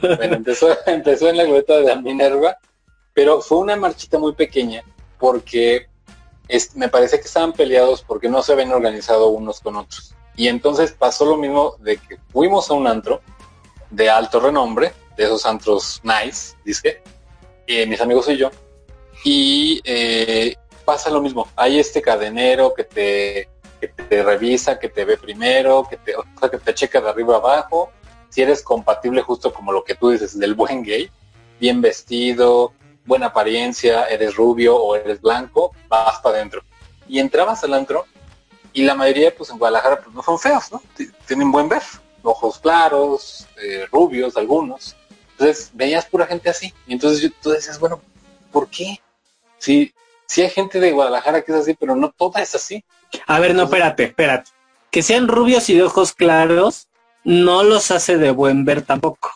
Bueno, empezó, empezó en la glorieta de la Minerva pero fue una marchita muy pequeña porque me parece que estaban peleados porque no se habían organizado unos con otros. Y entonces pasó lo mismo de que fuimos a un antro de alto renombre, de esos antros nice, dice, eh, mis amigos y yo, y eh, pasa lo mismo. Hay este cadenero que te, que te revisa, que te ve primero, que te, que te checa de arriba abajo, si eres compatible justo como lo que tú dices del buen gay, bien vestido, buena apariencia, eres rubio o eres blanco, vas para adentro. Y entrabas al antro y la mayoría, pues en Guadalajara, pues no son feos, ¿no? Tienen buen ver, ojos claros, eh, rubios, algunos. Entonces veías pura gente así. Y entonces tú decías, bueno, ¿por qué? Si, si hay gente de Guadalajara que es así, pero no toda es así. A ver, no, espérate, espérate. Que sean rubios y de ojos claros no los hace de buen ver tampoco.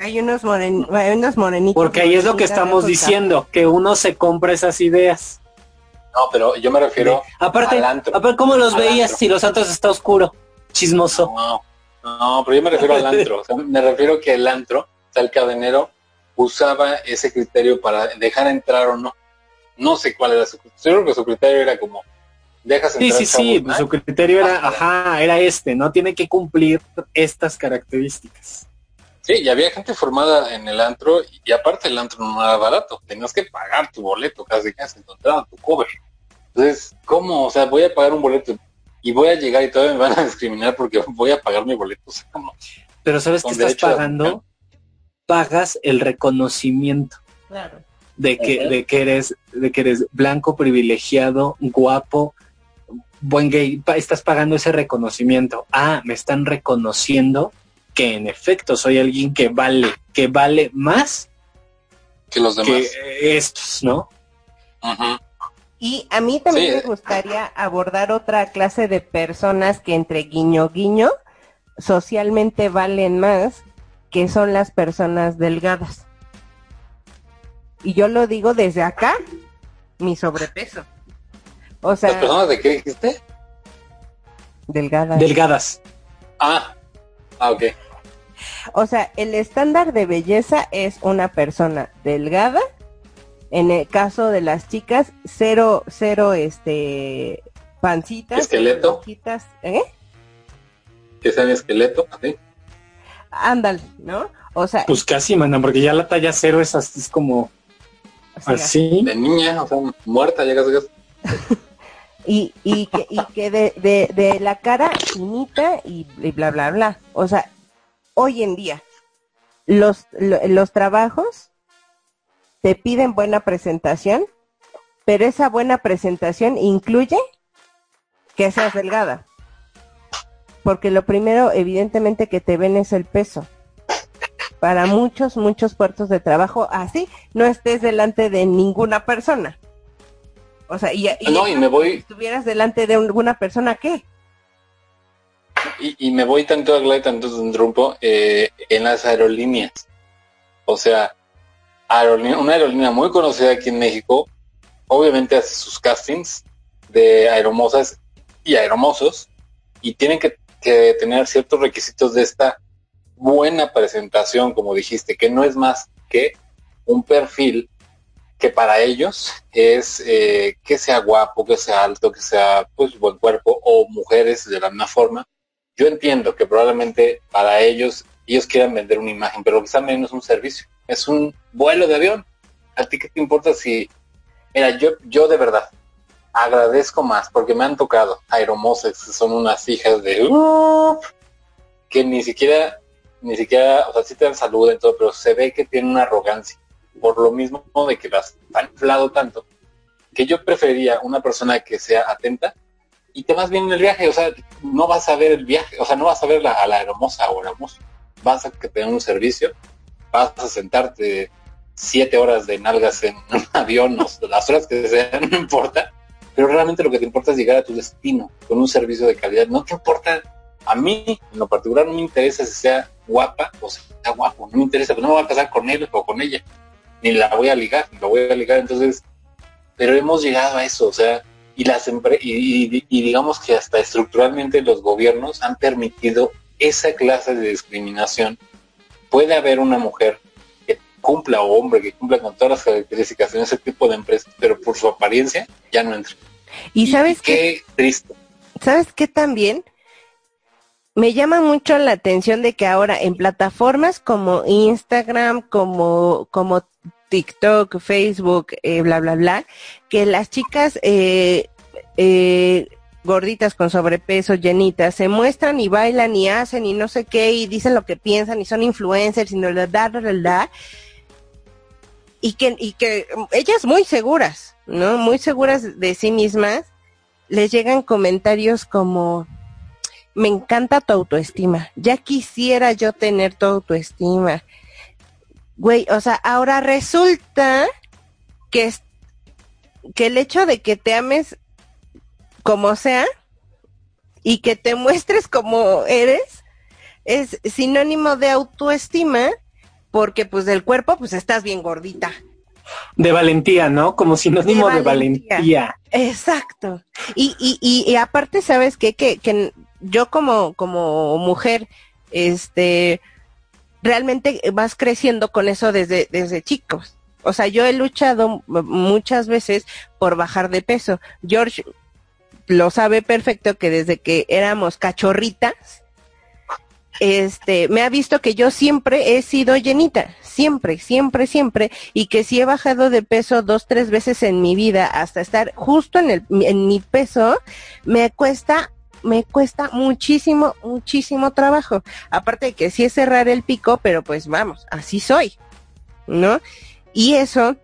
Hay unos, moren, hay unos morenitos. Porque ahí es lo que estamos diciendo, que uno se compra esas ideas. No, pero yo me refiero aparte, al antro. Aparte, ¿cómo los veías si los antros está oscuro? Chismoso. No, no, pero yo me refiero al antro. me refiero que el antro, o sea, el cadenero, usaba ese criterio para dejar entrar o no. No sé cuál era su criterio. Yo creo que su criterio era como, dejas entrar. Sí, sí, sí, su criterio era, ajá, era este, no tiene que cumplir estas características. Sí, y había gente formada en el antro y aparte el antro no era barato, tenías que pagar tu boleto casi casi, encontraba tu cover. Entonces, ¿cómo? O sea, voy a pagar un boleto y voy a llegar y todavía me van a discriminar porque voy a pagar mi boleto. Pero ¿sabes qué estás pagando? Pagas el reconocimiento. Claro. De que, de que eres, de que eres blanco, privilegiado, guapo, buen gay, estás pagando ese reconocimiento. Ah, me están reconociendo que en efecto soy alguien que vale, que vale más que los demás. Que estos, ¿no? Y a mí también me gustaría abordar otra clase de personas que entre guiño guiño socialmente valen más, que son las personas delgadas. Y yo lo digo desde acá, mi sobrepeso. O sea, ¿Las personas de qué dijiste? Delgadas. Delgadas. Ah, ah, ok. O sea, el estándar de belleza es una persona delgada. En el caso de las chicas, cero, cero, este, pancitas. Esqueleto. ¿eh? Que sean esqueleto, ¿sí? Ándale, ¿no? O sea. Pues casi, mandan, porque ya la talla cero es así, es como. así. De niña, o sea, muerta, llegas, llegas. y, y que, y que de, de, de la cara finita y, y bla, bla, bla. O sea, hoy en día, los, los trabajos te piden buena presentación, pero esa buena presentación incluye que seas delgada. Porque lo primero, evidentemente, que te ven es el peso. Para muchos, muchos puertos de trabajo, así no estés delante de ninguna persona. O sea, y, no, y me voy... si estuvieras delante de alguna persona, ¿qué? Y, me voy tanto a Glide, tanto a eh, en las aerolíneas. O sea, una aerolínea muy conocida aquí en México, obviamente hace sus castings de aeromosas y aeromosos y tienen que, que tener ciertos requisitos de esta buena presentación, como dijiste, que no es más que un perfil que para ellos es eh, que sea guapo, que sea alto, que sea pues buen cuerpo o mujeres de la misma forma yo entiendo que probablemente para ellos, ellos quieran vender una imagen, pero vendiendo es un servicio, es un vuelo de avión. ¿A ti qué te importa si... Mira, yo, yo de verdad agradezco más porque me han tocado aeromosas que son unas hijas de... que ni siquiera, ni siquiera, o sea, sí te dan salud todo, pero se ve que tienen una arrogancia. Por lo mismo de que las han inflado tanto, que yo preferiría una persona que sea atenta y te vas bien en el viaje, o sea, no vas a ver el viaje, o sea, no vas a ver la, a la hermosa o hermoso, vas a que tenga un servicio, vas a sentarte siete horas de nalgas en un avión, o las horas que sean, no importa, pero realmente lo que te importa es llegar a tu destino con un servicio de calidad, no te importa, a mí en lo particular no me interesa si sea guapa o si sea guapo, no me interesa, pero no me voy a casar con él o con ella, ni la voy a ligar, ni la voy a ligar, entonces, pero hemos llegado a eso, o sea, y las y, y, digamos que hasta estructuralmente los gobiernos han permitido esa clase de discriminación. Puede haber una mujer cumpla o hombre que cumpla con todas las características en ese tipo de empresas, pero por su apariencia ya no entra. Y, sabes qué triste. ¿Sabes qué también? Me llama mucho la atención de que ahora en plataformas como Instagram, como, como TikTok, Facebook, eh, bla, bla, bla, que las chicas eh, eh, gorditas con sobrepeso, llenitas, se muestran y bailan y hacen y no sé qué y dicen lo que piensan y son influencers y no la da, la, la, y que, y que ellas muy seguras, ¿no? Muy seguras de sí mismas, les llegan comentarios como, me encanta tu autoestima, ya quisiera yo tener tu autoestima, Güey, o sea, ahora resulta que, que el hecho de que te ames como sea y que te muestres como eres es sinónimo de autoestima porque pues del cuerpo pues estás bien gordita. De valentía, ¿no? Como sinónimo de valentía. Exacto. Y, y, y, y, aparte, ¿sabes qué? Que, que yo como, como mujer, este, realmente vas creciendo con eso desde, desde chicos. O sea, yo he luchado muchas veces por bajar de peso. George lo sabe perfecto que desde que éramos cachorritas, este, me ha visto que yo siempre he sido llenita, siempre, siempre, siempre, y que si he bajado de peso dos, tres veces en mi vida hasta estar justo en el, en mi peso, me cuesta me cuesta muchísimo, muchísimo trabajo. Aparte de que sí es cerrar el pico, pero pues vamos, así soy, ¿no? Y eso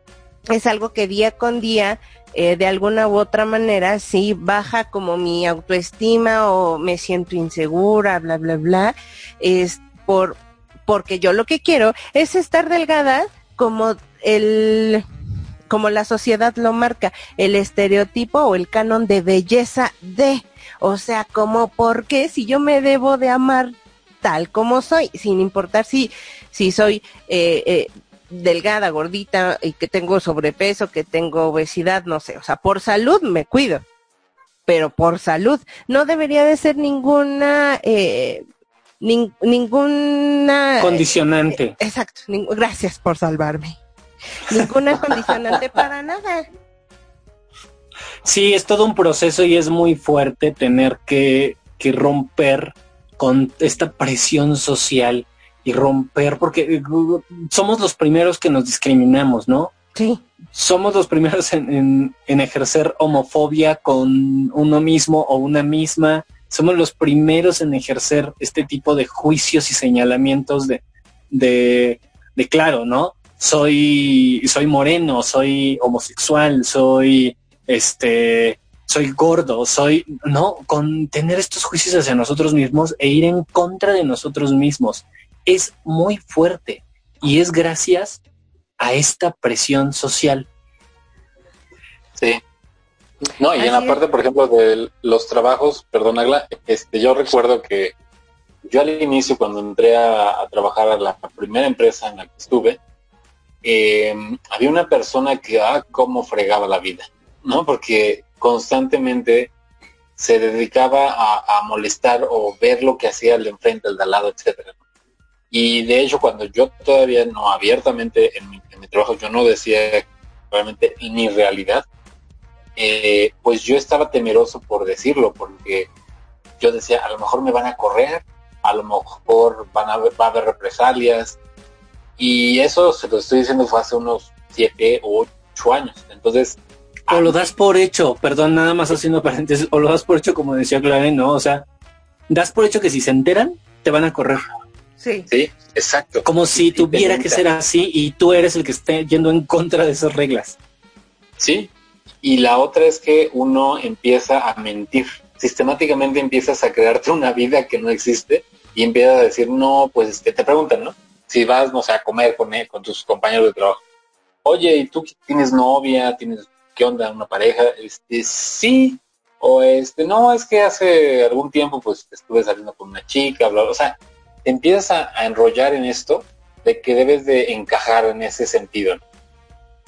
es algo que día con día eh, de alguna u otra manera sí baja como mi autoestima o me siento insegura, bla, bla, bla, es por, porque yo lo que quiero es estar delgada como el, como la sociedad lo marca, el estereotipo o el canon de belleza de, o sea, como porque si yo me debo de amar tal como soy, sin importar si, si soy eh, eh, delgada, gordita y que tengo sobrepeso, que tengo obesidad, no sé, o sea, por salud me cuido, pero por salud no debería de ser ninguna eh, ninguna condicionante. Eh, exacto, gracias por salvarme. Ninguna condicionante para nada. Sí, es todo un proceso y es muy fuerte tener que, que romper con esta presión social y romper, porque eh, somos los primeros que nos discriminamos, ¿no? Sí. Somos los primeros en, ejercer homofobia con uno mismo o una misma. Somos los primeros en ejercer este tipo de juicios y señalamientos de, de, de claro, ¿no? Soy, soy moreno, soy homosexual, soy este, soy gordo, soy, no, con tener estos juicios hacia nosotros mismos e ir en contra de nosotros mismos es muy fuerte y es gracias a esta presión social. Sí. No, y en la parte, por ejemplo, de los trabajos, perdón, Agla, este, yo recuerdo que yo al inicio, cuando entré a, trabajar a la primera empresa en la que estuve, em, había una persona que, ah, cómo fregaba la vida, ¿no? Porque constantemente se dedicaba a, a molestar o ver lo que hacía el de enfrente, el de al lado, etcétera. Y de hecho, cuando yo todavía no abiertamente en mi, trabajo, yo no decía realmente ni realidad, eh, pues yo estaba temeroso por decirlo, porque yo decía, a lo mejor me van a correr, a lo mejor van a va a haber represalias, y eso se lo estoy diciendo fue hace unos siete o ocho años. Entonces... O lo das por hecho, perdón, nada más haciendo paréntesis, o lo das por hecho como decía Claren, ¿no? O sea, das por hecho que si se enteran, te van a correr. Sí. Sí, exacto. Como si tuviera que ser así y tú eres el que esté yendo en contra de esas reglas. Sí. Y la otra es que uno empieza a mentir. Sistemáticamente empiezas a crearte una vida que no existe y empiezas a decir, no, pues que te preguntan, ¿no? Si vas, no sé, a comer con, él, con tus compañeros de trabajo. Oye, ¿y tú tienes novia? ¿Tienes qué onda? ¿Una pareja? Este, sí. O este, no, es que hace algún tiempo pues estuve saliendo con una chica, bla, bla. O sea, empiezas a, enrollar en esto de que debes de encajar en ese sentido.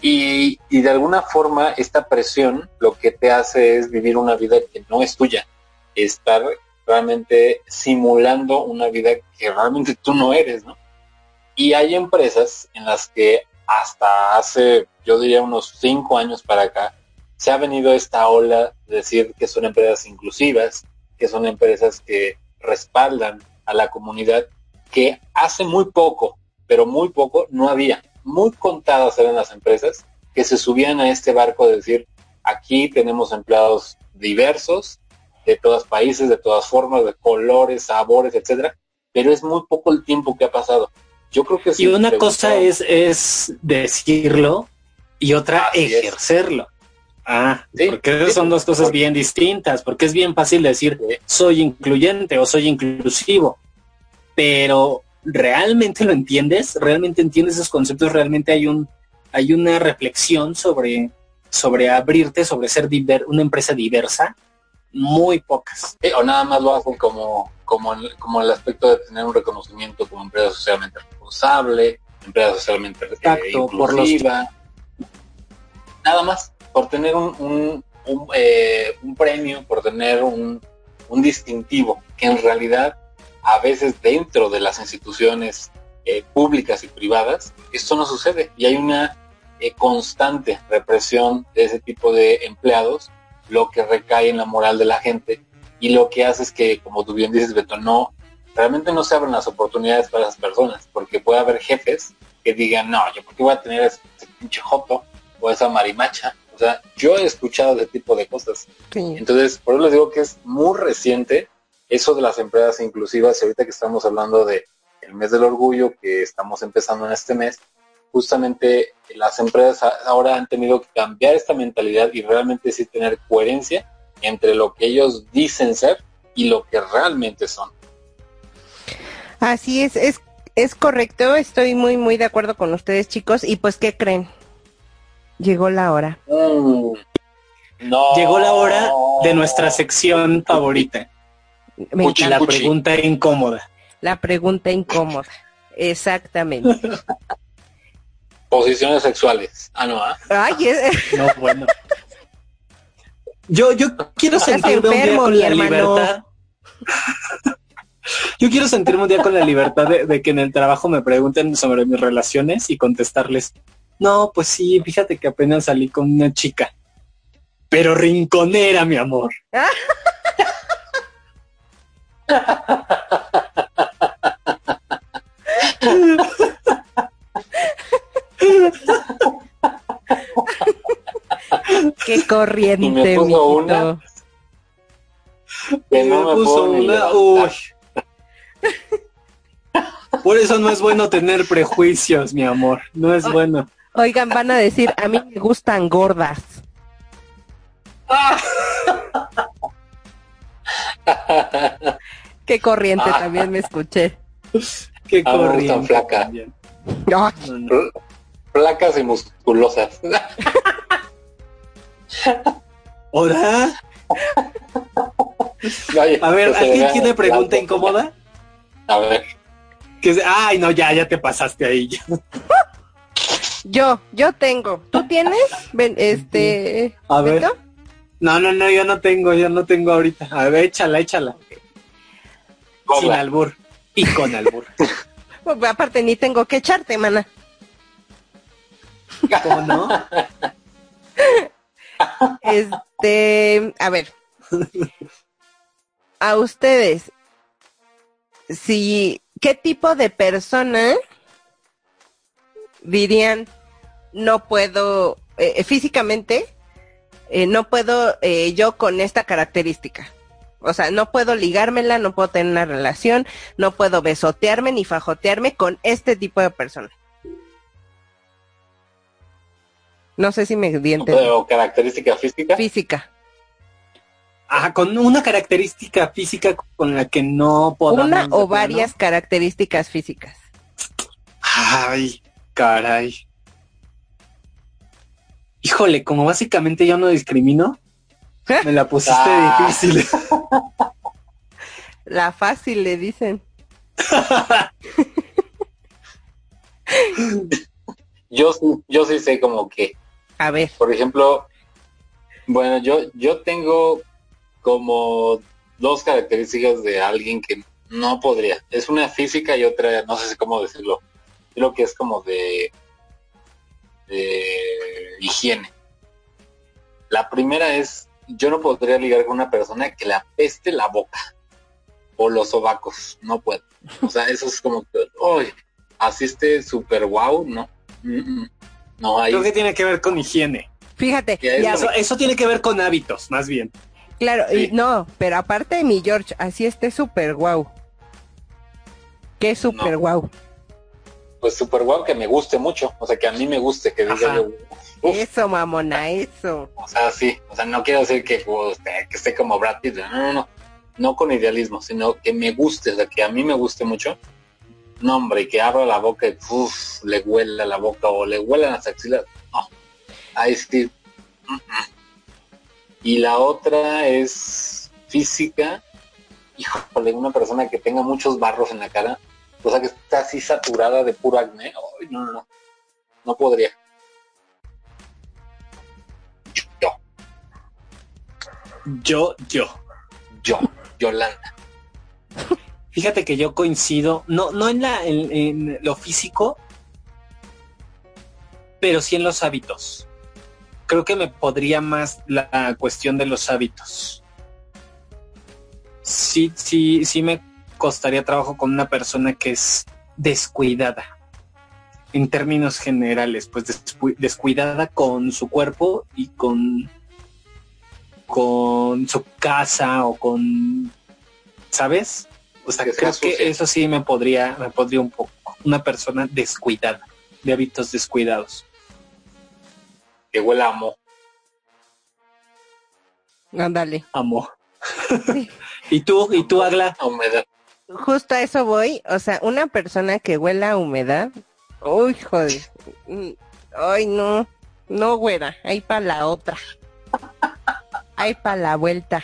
Y, de alguna forma esta presión lo que te hace es vivir una vida que no es tuya, estar realmente simulando una vida que realmente tú no eres, ¿no? Y hay empresas en las que hasta hace, yo diría, unos cinco años para acá, se ha venido esta ola de decir que son empresas inclusivas, que son empresas que respaldan a la comunidad que hace muy poco, pero muy poco, no había. Muy contadas eran las empresas que se subían a este barco de decir, aquí tenemos empleados diversos, de todos países, de todas formas, de colores, sabores, etcétera, pero es muy poco el tiempo que ha pasado. Yo creo que sí. Y una cosa es, es decirlo y otra ejercerlo. Ah, porque son dos cosas bien distintas, porque es bien fácil decir soy incluyente o soy inclusivo, pero ¿realmente lo entiendes? ¿Realmente entiendes esos conceptos? ¿Realmente hay un hay una reflexión sobre sobre abrirte, sobre ser una empresa diversa? Muy pocas. o nada más lo hacen como como como el aspecto de tener un reconocimiento como empresa socialmente responsable, empresa socialmente eh, inclusiva. Nada más por tener un, eh, un, premio, por tener un, un, distintivo, que en realidad a veces dentro de las instituciones eh, públicas y privadas, esto no sucede. Y hay una eh, constante represión de ese tipo de empleados, lo que recae en la moral de la gente y lo que hace es que, como tú bien dices, Beto, no, realmente no se abren las oportunidades para esas personas, porque puede haber jefes que digan, no, yo por qué voy a tener ese, ese pinche joto o esa marimacha o sea, yo he escuchado ese tipo de cosas. Entonces, por eso les digo que es muy reciente eso de las empresas inclusivas. Y ahorita que estamos hablando de el mes del orgullo, que estamos empezando en este mes, justamente las empresas ahora han tenido que cambiar esta mentalidad y realmente sí tener coherencia entre lo que ellos dicen ser y lo que realmente son. Así es, es, es correcto, estoy muy, muy de acuerdo con ustedes chicos y pues, ¿qué creen? Llegó la hora. Mm, no. Llegó la hora de nuestra sección favorita. Me Puchi. La pregunta incómoda. La pregunta incómoda. Exactamente. Posiciones sexuales. Ah, no, ¿ah? Ay, es- No, bueno. Yo, yo quiero sentirme un día con la hermano. libertad. Yo quiero sentirme un día con la libertad de, de que en el trabajo me pregunten sobre mis relaciones y contestarles, no, pues sí, fíjate que apenas salí con una chica, pero rinconera, mi amor. qué corriente, Y me puso mijito. una. Que no me me puso una, uy. Por eso no es bueno tener prejuicios, mi amor. No es bueno. Oigan, van a decir, a mí me gustan gordas. Qué corriente Ah. también me escuché. Qué Ah, me gustan corriente. flaca. también. Ay, No, no. Placas y musculosas. ¿Ahora? Oye, A ver, ¿alguien tiene pregunta blanco. incómoda? A ver. Que ay, no, ya, ya te pasaste ahí. Yo, yo tengo. ¿Tú tienes? Ven, este. A ver. ¿Beto? No, no, no, yo no tengo, yo no tengo ahorita. A ver, échala, échala. Sin Gorda. albur. Y con albur. Pues, aparte, ni tengo que echarte, mana. ¿Cómo no? Este, a ver. A ustedes, si, ¿qué tipo de persona dirían no puedo, eh, físicamente, eh, no puedo eh, yo con esta característica? O sea, no puedo ligármela, no puedo tener una relación, no puedo besotearme ni fajotearme con este tipo de persona. No sé si me di a entender. Pero característica física. Física. Ajá, con una característica física con la que no podamos... Una o varias características físicas. Ay, caray. Híjole, como básicamente yo no discrimino, me la pusiste Ah. difícil. La fácil le dicen. Yo, sí- yo sí sé como que, A ver. por ejemplo, bueno, yo, yo tengo como dos características de alguien que no podría. Es una física y otra, no sé si cómo decirlo. Creo que es como de, de higiene. La primera es, yo no podría ligar con una persona que le apeste la boca o los sobacos. No puedo. O sea, eso es como que, uy, así esté súper guau, no. Mm, mm. No, ahí Creo que tiene que ver con higiene. Fíjate, Eso, eso tiene que ver con hábitos, más bien. claro, y no, pero aparte de mi George, así esté súper guau. Qué súper No. guau. Pues súper guau que me guste mucho, o sea, que a mí me guste, que diga Ajá. yo, uf, Eso, mamona, eso. o sea, sí, o sea, no quiero decir que, uh, que esté como Brad Pitt, no, no, no, no con idealismo, sino que me guste, o sea, que a mí me guste mucho, no, hombre, y que abra la boca y uf, le huela la boca o le huelan las axilas, no, ahí sí, y la otra es física, híjole, una persona que tenga muchos barros en la cara, o sea, que está así saturada de puro acné, ay, no, no, no, no podría. Yo, Yo, yo. yo, Yolanda. Fíjate que yo coincido, no, no en, la, en, en lo físico, pero sí en los hábitos. Creo que me podría más la cuestión de los hábitos. Sí, sí, sí me costaría trabajo con una persona que es descuidada. En términos generales, pues descu- descuidada con su cuerpo y con, con su casa o con, ¿sabes? O sea, Que sea creo que eso sí me podría, me podría un poco. Una persona descuidada. de hábitos descuidados. Que huela a mo. Ándale. Amo. ¿Y tú, y tú, Agla? Humedad. Justo a eso voy. O sea, una persona que huela a humedad. Uy, joder. Ay, no. No, güera. Ahí para la otra. Ahí para la vuelta.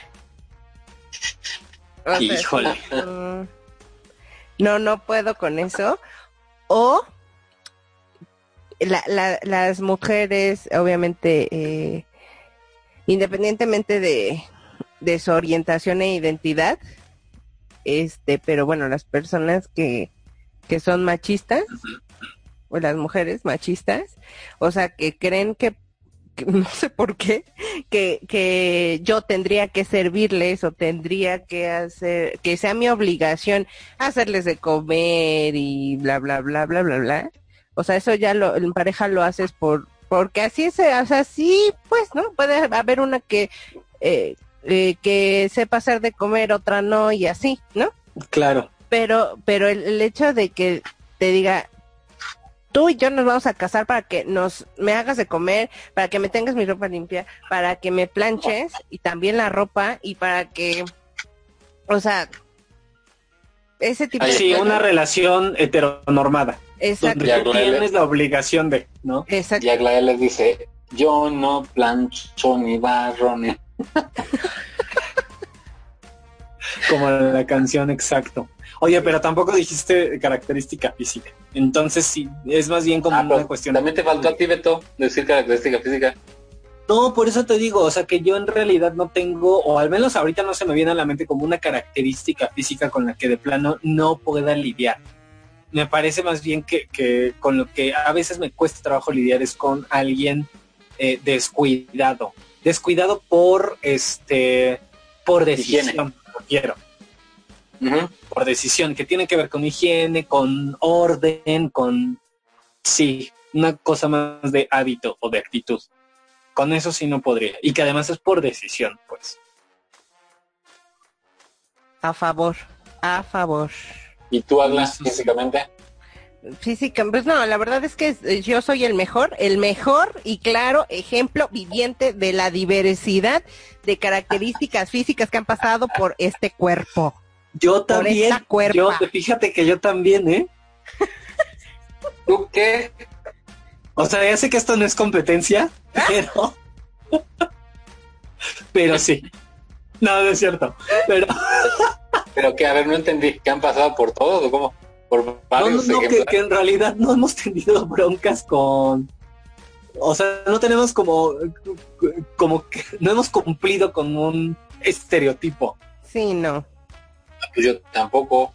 O sea, Híjole. No, no puedo con eso. O la- la- las mujeres, obviamente, eh, independientemente de, de su orientación e identidad, este, pero bueno, las personas que, que son machistas, o las mujeres machistas, o sea, que creen que, no sé por qué, que, que yo tendría que servirles o tendría que hacer, que sea mi obligación hacerles de comer y bla, bla, bla, bla, bla, bla. O sea, eso ya lo, en pareja lo haces por, porque así es, o sea, sí, pues, ¿no? Puede haber una que, eh, eh, que sepa hacer de comer, otra no, y así, ¿no? Claro. Pero, pero el, el hecho de que te diga, tú y yo nos vamos a casar para que nos, me hagas de comer, para que me tengas mi ropa limpia, para que me planches y también la ropa y para que, o sea, ese tipo de Sí, cosas. una relación heteronormada. Exacto, Donde tú tienes la obligación de, ¿no? exacto. Y Aglaé les dice, yo no plancho ni barro ni... Como la canción exacto. Oye, pero tampoco dijiste característica física. Entonces sí, es más bien como Ah, una cuestión. También te faltó a ti, Beto, decir característica física. No, por eso te digo, o sea que yo en realidad no tengo, o al menos ahorita no se me viene a la mente como una característica física con la que de plano no pueda lidiar. Me parece más bien que, que con lo que a veces me cuesta trabajo lidiar es con alguien eh, descuidado. Descuidado por este por decisión, quiero. Por decisión, que tiene que ver con higiene, con orden, con sí, una cosa más de hábito o de actitud. Con eso sí no podría. Y que además es por decisión, pues. A favor, a favor. ¿Y tú. Ah, físicamente? Física, pues no, la verdad es que eh, yo soy el mejor, el mejor y claro ejemplo viviente de la diversidad de características físicas que han pasado por este cuerpo. Yo Por también, esta cuerpa. yo, fíjate que yo también, ¿eh? ¿Tú qué? O sea, ya sé que esto no es competencia, pero... pero sí. No, no es cierto. Pero Pero que, a ver, no entendí. ¿Que han pasado por todos o cómo? Por no, varios no, no, que, en realidad no hemos tenido broncas con... O sea, no tenemos como... Como que no hemos cumplido con un estereotipo. Sí, no. Pues yo tampoco.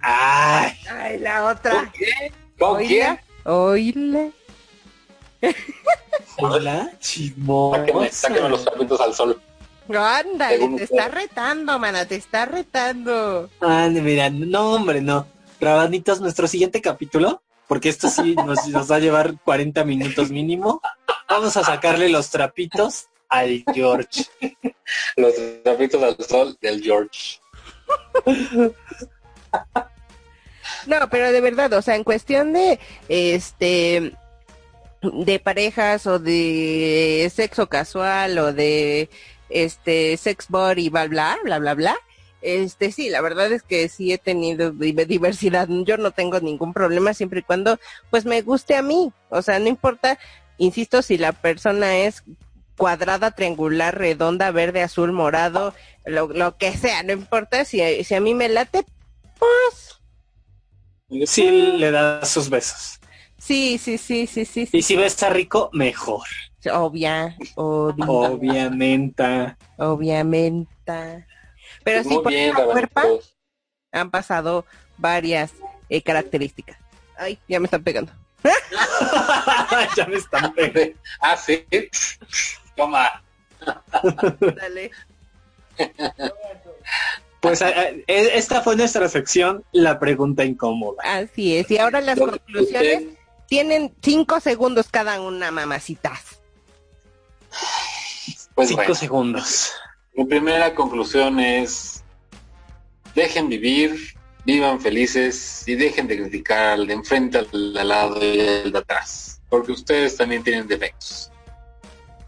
Ay, Ay, la ¿Con otra. qué? ¿Con quién? Oíle. hola, Sáquenme, sáquenme los chismosa. trapitos al sol. Ándale, te usted. está retando, mana, te está retando. Ah, mira, no, hombre, no. Rabanitos, nuestro siguiente capítulo, porque esto sí nos, nos va a llevar 40 minutos mínimo. Vamos a sacarle los trapitos al George. Los trapitos al sol del George. No, pero de verdad, o sea, en cuestión de este de parejas o de sexo casual o de este sex body bla bla bla bla bla este sí la verdad es que sí he tenido di- diversidad yo no tengo ningún problema siempre y cuando pues me guste a mí o sea no importa insisto si la persona es cuadrada triangular redonda verde azul morado lo, lo que sea no importa si, si a mí me late pues Sí, le da sus besos. Sí, sí, sí, sí, sí, sí. Y si besa rico, mejor. Obvia, obvia, Obviamente. obviamente. Pero sí, por bien, esta cuerpa han pasado varias eh, características. Ay, ya me están pegando. ya me están pegando. Ah, sí. Toma. Dale. Pues a- a- e- esta fue nuestra sección, la pregunta incómoda. Así es. Y ahora las conclusiones tienen cinco segundos cada una, mamacitas. Pues Cinco bueno, segundos. mi primera conclusión es dejen vivir, vivan felices y dejen de criticar al de enfrente, al de lado y al de atrás, porque ustedes también tienen defectos.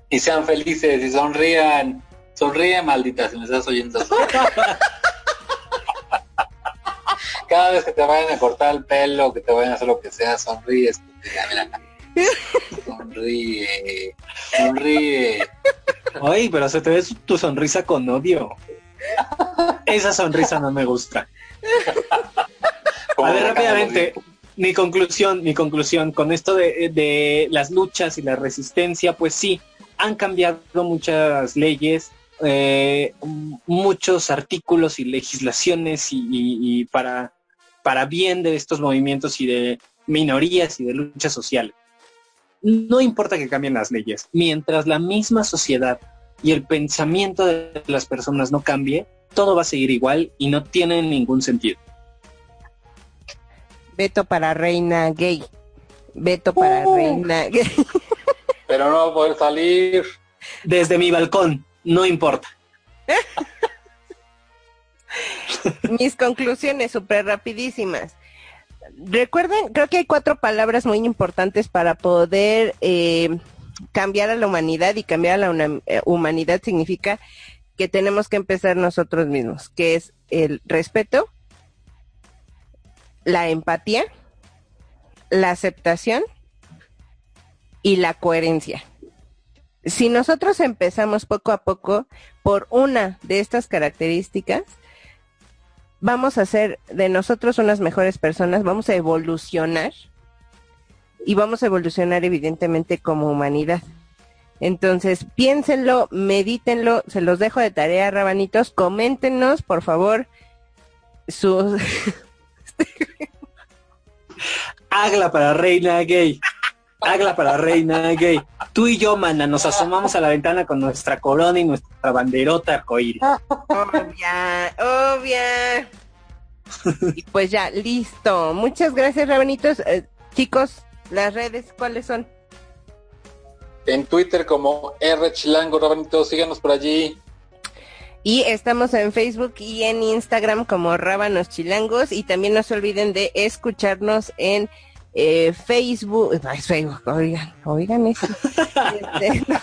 Y sean felices y sonrían. Sonríe, maldita, si me estás oyendo. Cada vez que te vayan a cortar el pelo, que te vayan a hacer lo que sea, sonríe. Sonríe, sonríe. Ay, pero se te ve tu sonrisa con odio. Esa sonrisa no me gusta. A ver, rápidamente, mi conclusión, mi conclusión con esto de, de, las luchas y la resistencia, pues sí, han cambiado muchas leyes, eh, muchos artículos y legislaciones y, y, y, para, para bien de estos movimientos y de minorías y de lucha social. No importa que cambien las leyes, mientras la misma sociedad y el pensamiento de las personas no cambie, todo va a seguir igual y no tiene ningún sentido. Veto para reina gay. Veto para uh. reina gay. Pero no va a poder salir. Desde mi balcón, no importa. Mis conclusiones súper rapidísimas. Recuerden, creo que hay cuatro palabras muy importantes para poder eh, cambiar a la humanidad y cambiar a la eh, humanidad significa que tenemos que empezar nosotros mismos, que es el respeto, la empatía, la aceptación y la coherencia. Si nosotros empezamos poco a poco por una de estas características, vamos a ser de nosotros unas mejores personas, vamos a evolucionar y vamos a evolucionar evidentemente como humanidad. Entonces, piénsenlo, medítenlo, se los dejo de tarea, rabanitos, coméntenos, por favor, sus... Agla para reina gay. Agla para reina gay. Tú y yo, mana, nos asomamos a la ventana con nuestra corona y nuestra banderota arcoíris. Obvia, obvia. Y pues ya, listo. Muchas gracias, rabanitos. Eh, chicos, las redes, ¿cuáles son? En Twitter como R Chilango, Rabanitos, síganos por allí. Y estamos en Facebook y en Instagram como Rábanos Chilangos. Y también no se olviden de escucharnos en eh, Facebook. No, es Facebook, oigan, oigan eso. este, no.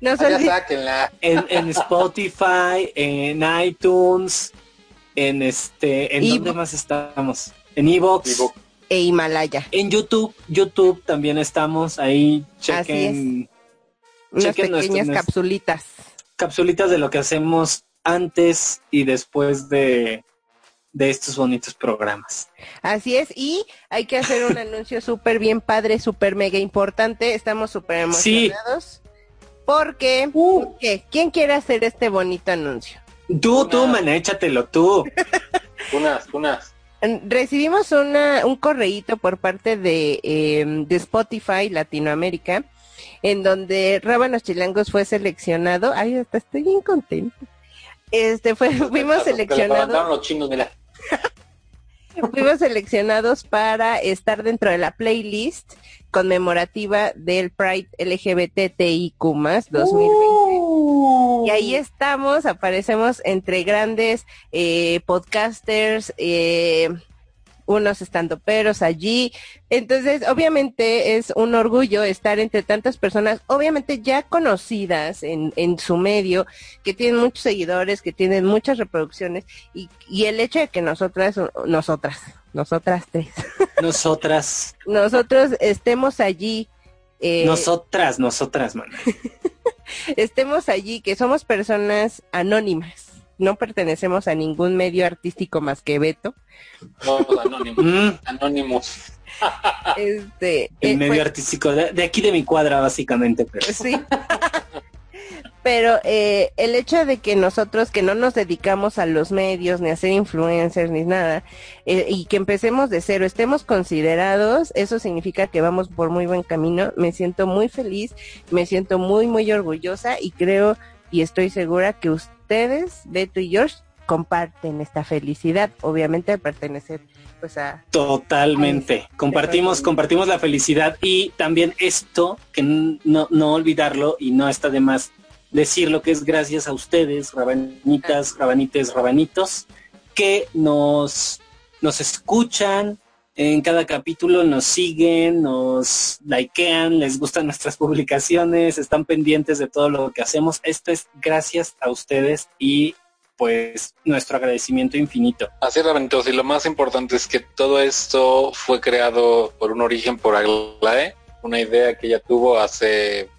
No se olviden. En, en, Spotify, en iTunes, en este, ¿en dónde más estamos? En Evox. E Himalaya. En YouTube, YouTube también estamos ahí. Chequen. Unas pequeñas capsulitas. Capsulitas de lo que hacemos antes y después de, de estos bonitos programas. Así es, y hay que hacer un anuncio súper bien padre, súper mega importante. Estamos súper emocionados. Sí. Porque, uh. ¿qué? ¿quién quiere hacer este bonito anuncio? Tú, tú, man, échatelo tú. unas, unas. Recibimos una, un correíto por parte de, eh, de Spotify Latinoamérica, en donde Rábanos Chilangos fue seleccionado. Ay, hasta estoy bien contento. Este fue, fuimos seleccionados. los chinos, mira. fuimos seleccionados para estar dentro de la playlist conmemorativa del Pride LGBTIQ 2020. Uh. Y ahí estamos, aparecemos entre grandes eh, podcasters, eh, unos estandoperos allí. Entonces, obviamente es un orgullo estar entre tantas personas, obviamente ya conocidas en, en su medio, que tienen muchos seguidores, que tienen muchas reproducciones, y, y el hecho de que nosotras, nosotras, nosotras tres. Nosotras. Nosotros estemos allí. Eh, nosotras, nosotras, man. estemos allí, que somos personas anónimas. No pertenecemos a ningún medio artístico más que Beto. No, anónimos. Mm. anónimos. Este, el eh, medio pues, artístico de, de, aquí de mi cuadra, básicamente. Pero. Sí. pero eh, el hecho de que nosotros que no nos dedicamos a los medios ni a ser influencers ni nada eh, y que empecemos de cero estemos considerados eso significa que vamos por muy buen camino me siento muy feliz me siento muy muy orgullosa y creo y estoy segura que ustedes Beto y George comparten esta felicidad obviamente de pertenecer pues a totalmente. a compartimos compartimos la felicidad y también esto que no no olvidarlo y no está de más decir lo que es gracias a ustedes, rabanitas, rabanites, rabanitos, que nos, nos escuchan, en cada capítulo nos siguen, nos likean, les gustan nuestras publicaciones, están pendientes de todo lo que hacemos. Esto es gracias a ustedes y pues nuestro agradecimiento infinito. Así es, Ravenitos, y lo más importante es que todo esto fue creado por un origen por Aglae, una idea que ella tuvo hace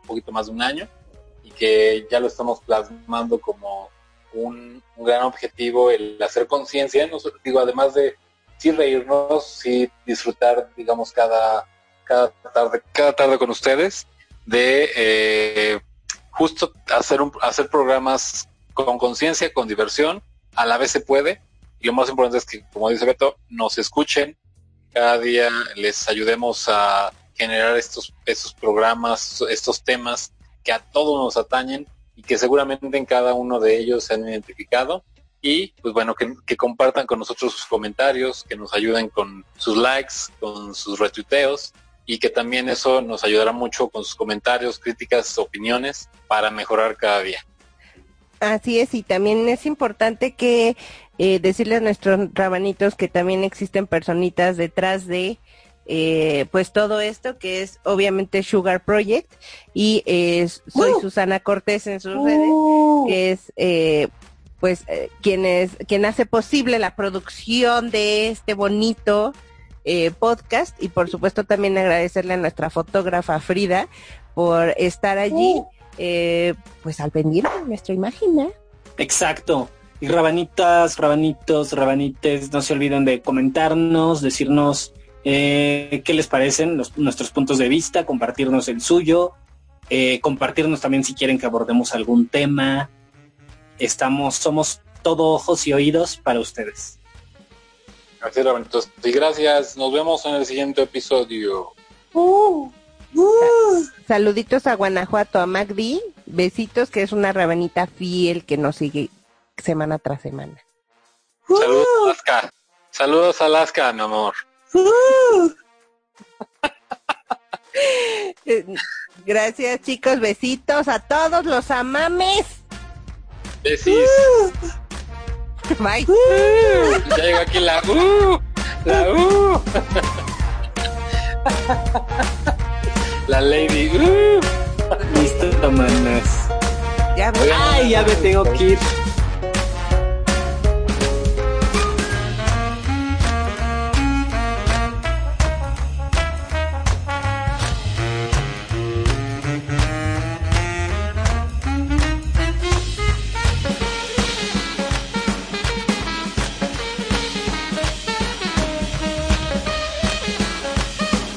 un poquito más de un año y que ya lo estamos plasmando como un, gran objetivo, el hacer conciencia, no digo, además de sí reírnos, sí disfrutar, digamos, cada, cada tarde, cada tarde con ustedes, de eh, justo hacer un, hacer programas con conciencia, con diversión, a la vez se puede. Y lo más importante es que, como dice Beto, nos escuchen, cada día les ayudemos a generar estos, estos programas, estos temas que a todos nos atañen y que seguramente en cada uno de ellos se han identificado. Y pues bueno, que, que compartan con nosotros sus comentarios, que nos ayuden con sus likes, con sus retuiteos y que también eso nos ayudará mucho con sus comentarios, críticas, opiniones para mejorar cada día. Así es, y también es importante que eh, decirle a nuestros rabanitos que también existen personitas detrás de eh, pues todo esto que es obviamente Sugar Project y soy Susana Cortés en sus redes que es eh, pues quien es quien hace posible la producción de este bonito podcast y por supuesto también agradecerle a nuestra fotógrafa Frida por estar allí eh, pues al pendiente de nuestra imagen, ¿eh? Exacto. Y rabanitas, rabanitos, rabanites, no se olviden de comentarnos, decirnos eh, qué les parecen nuestros puntos de vista, compartirnos el suyo, eh, compartirnos también si quieren que abordemos algún tema. Estamos, somos todo ojos y oídos para ustedes. Gracias, rabanitos. Y gracias. Nos vemos en el siguiente episodio. Uh. Uh. Saluditos a Guanajuato, a Magdi. Besitos, que es una rabanita fiel que nos sigue semana tras semana. Saludos, uh. Alaska. Saludos, Alaska, mi amor. Uh. Gracias, chicos. Besitos a todos los amames. Besis. Bye. Ya llegó aquí la U. La U. La lady. Uh. Listo, manas. Ya Ay, ya me tengo que ir.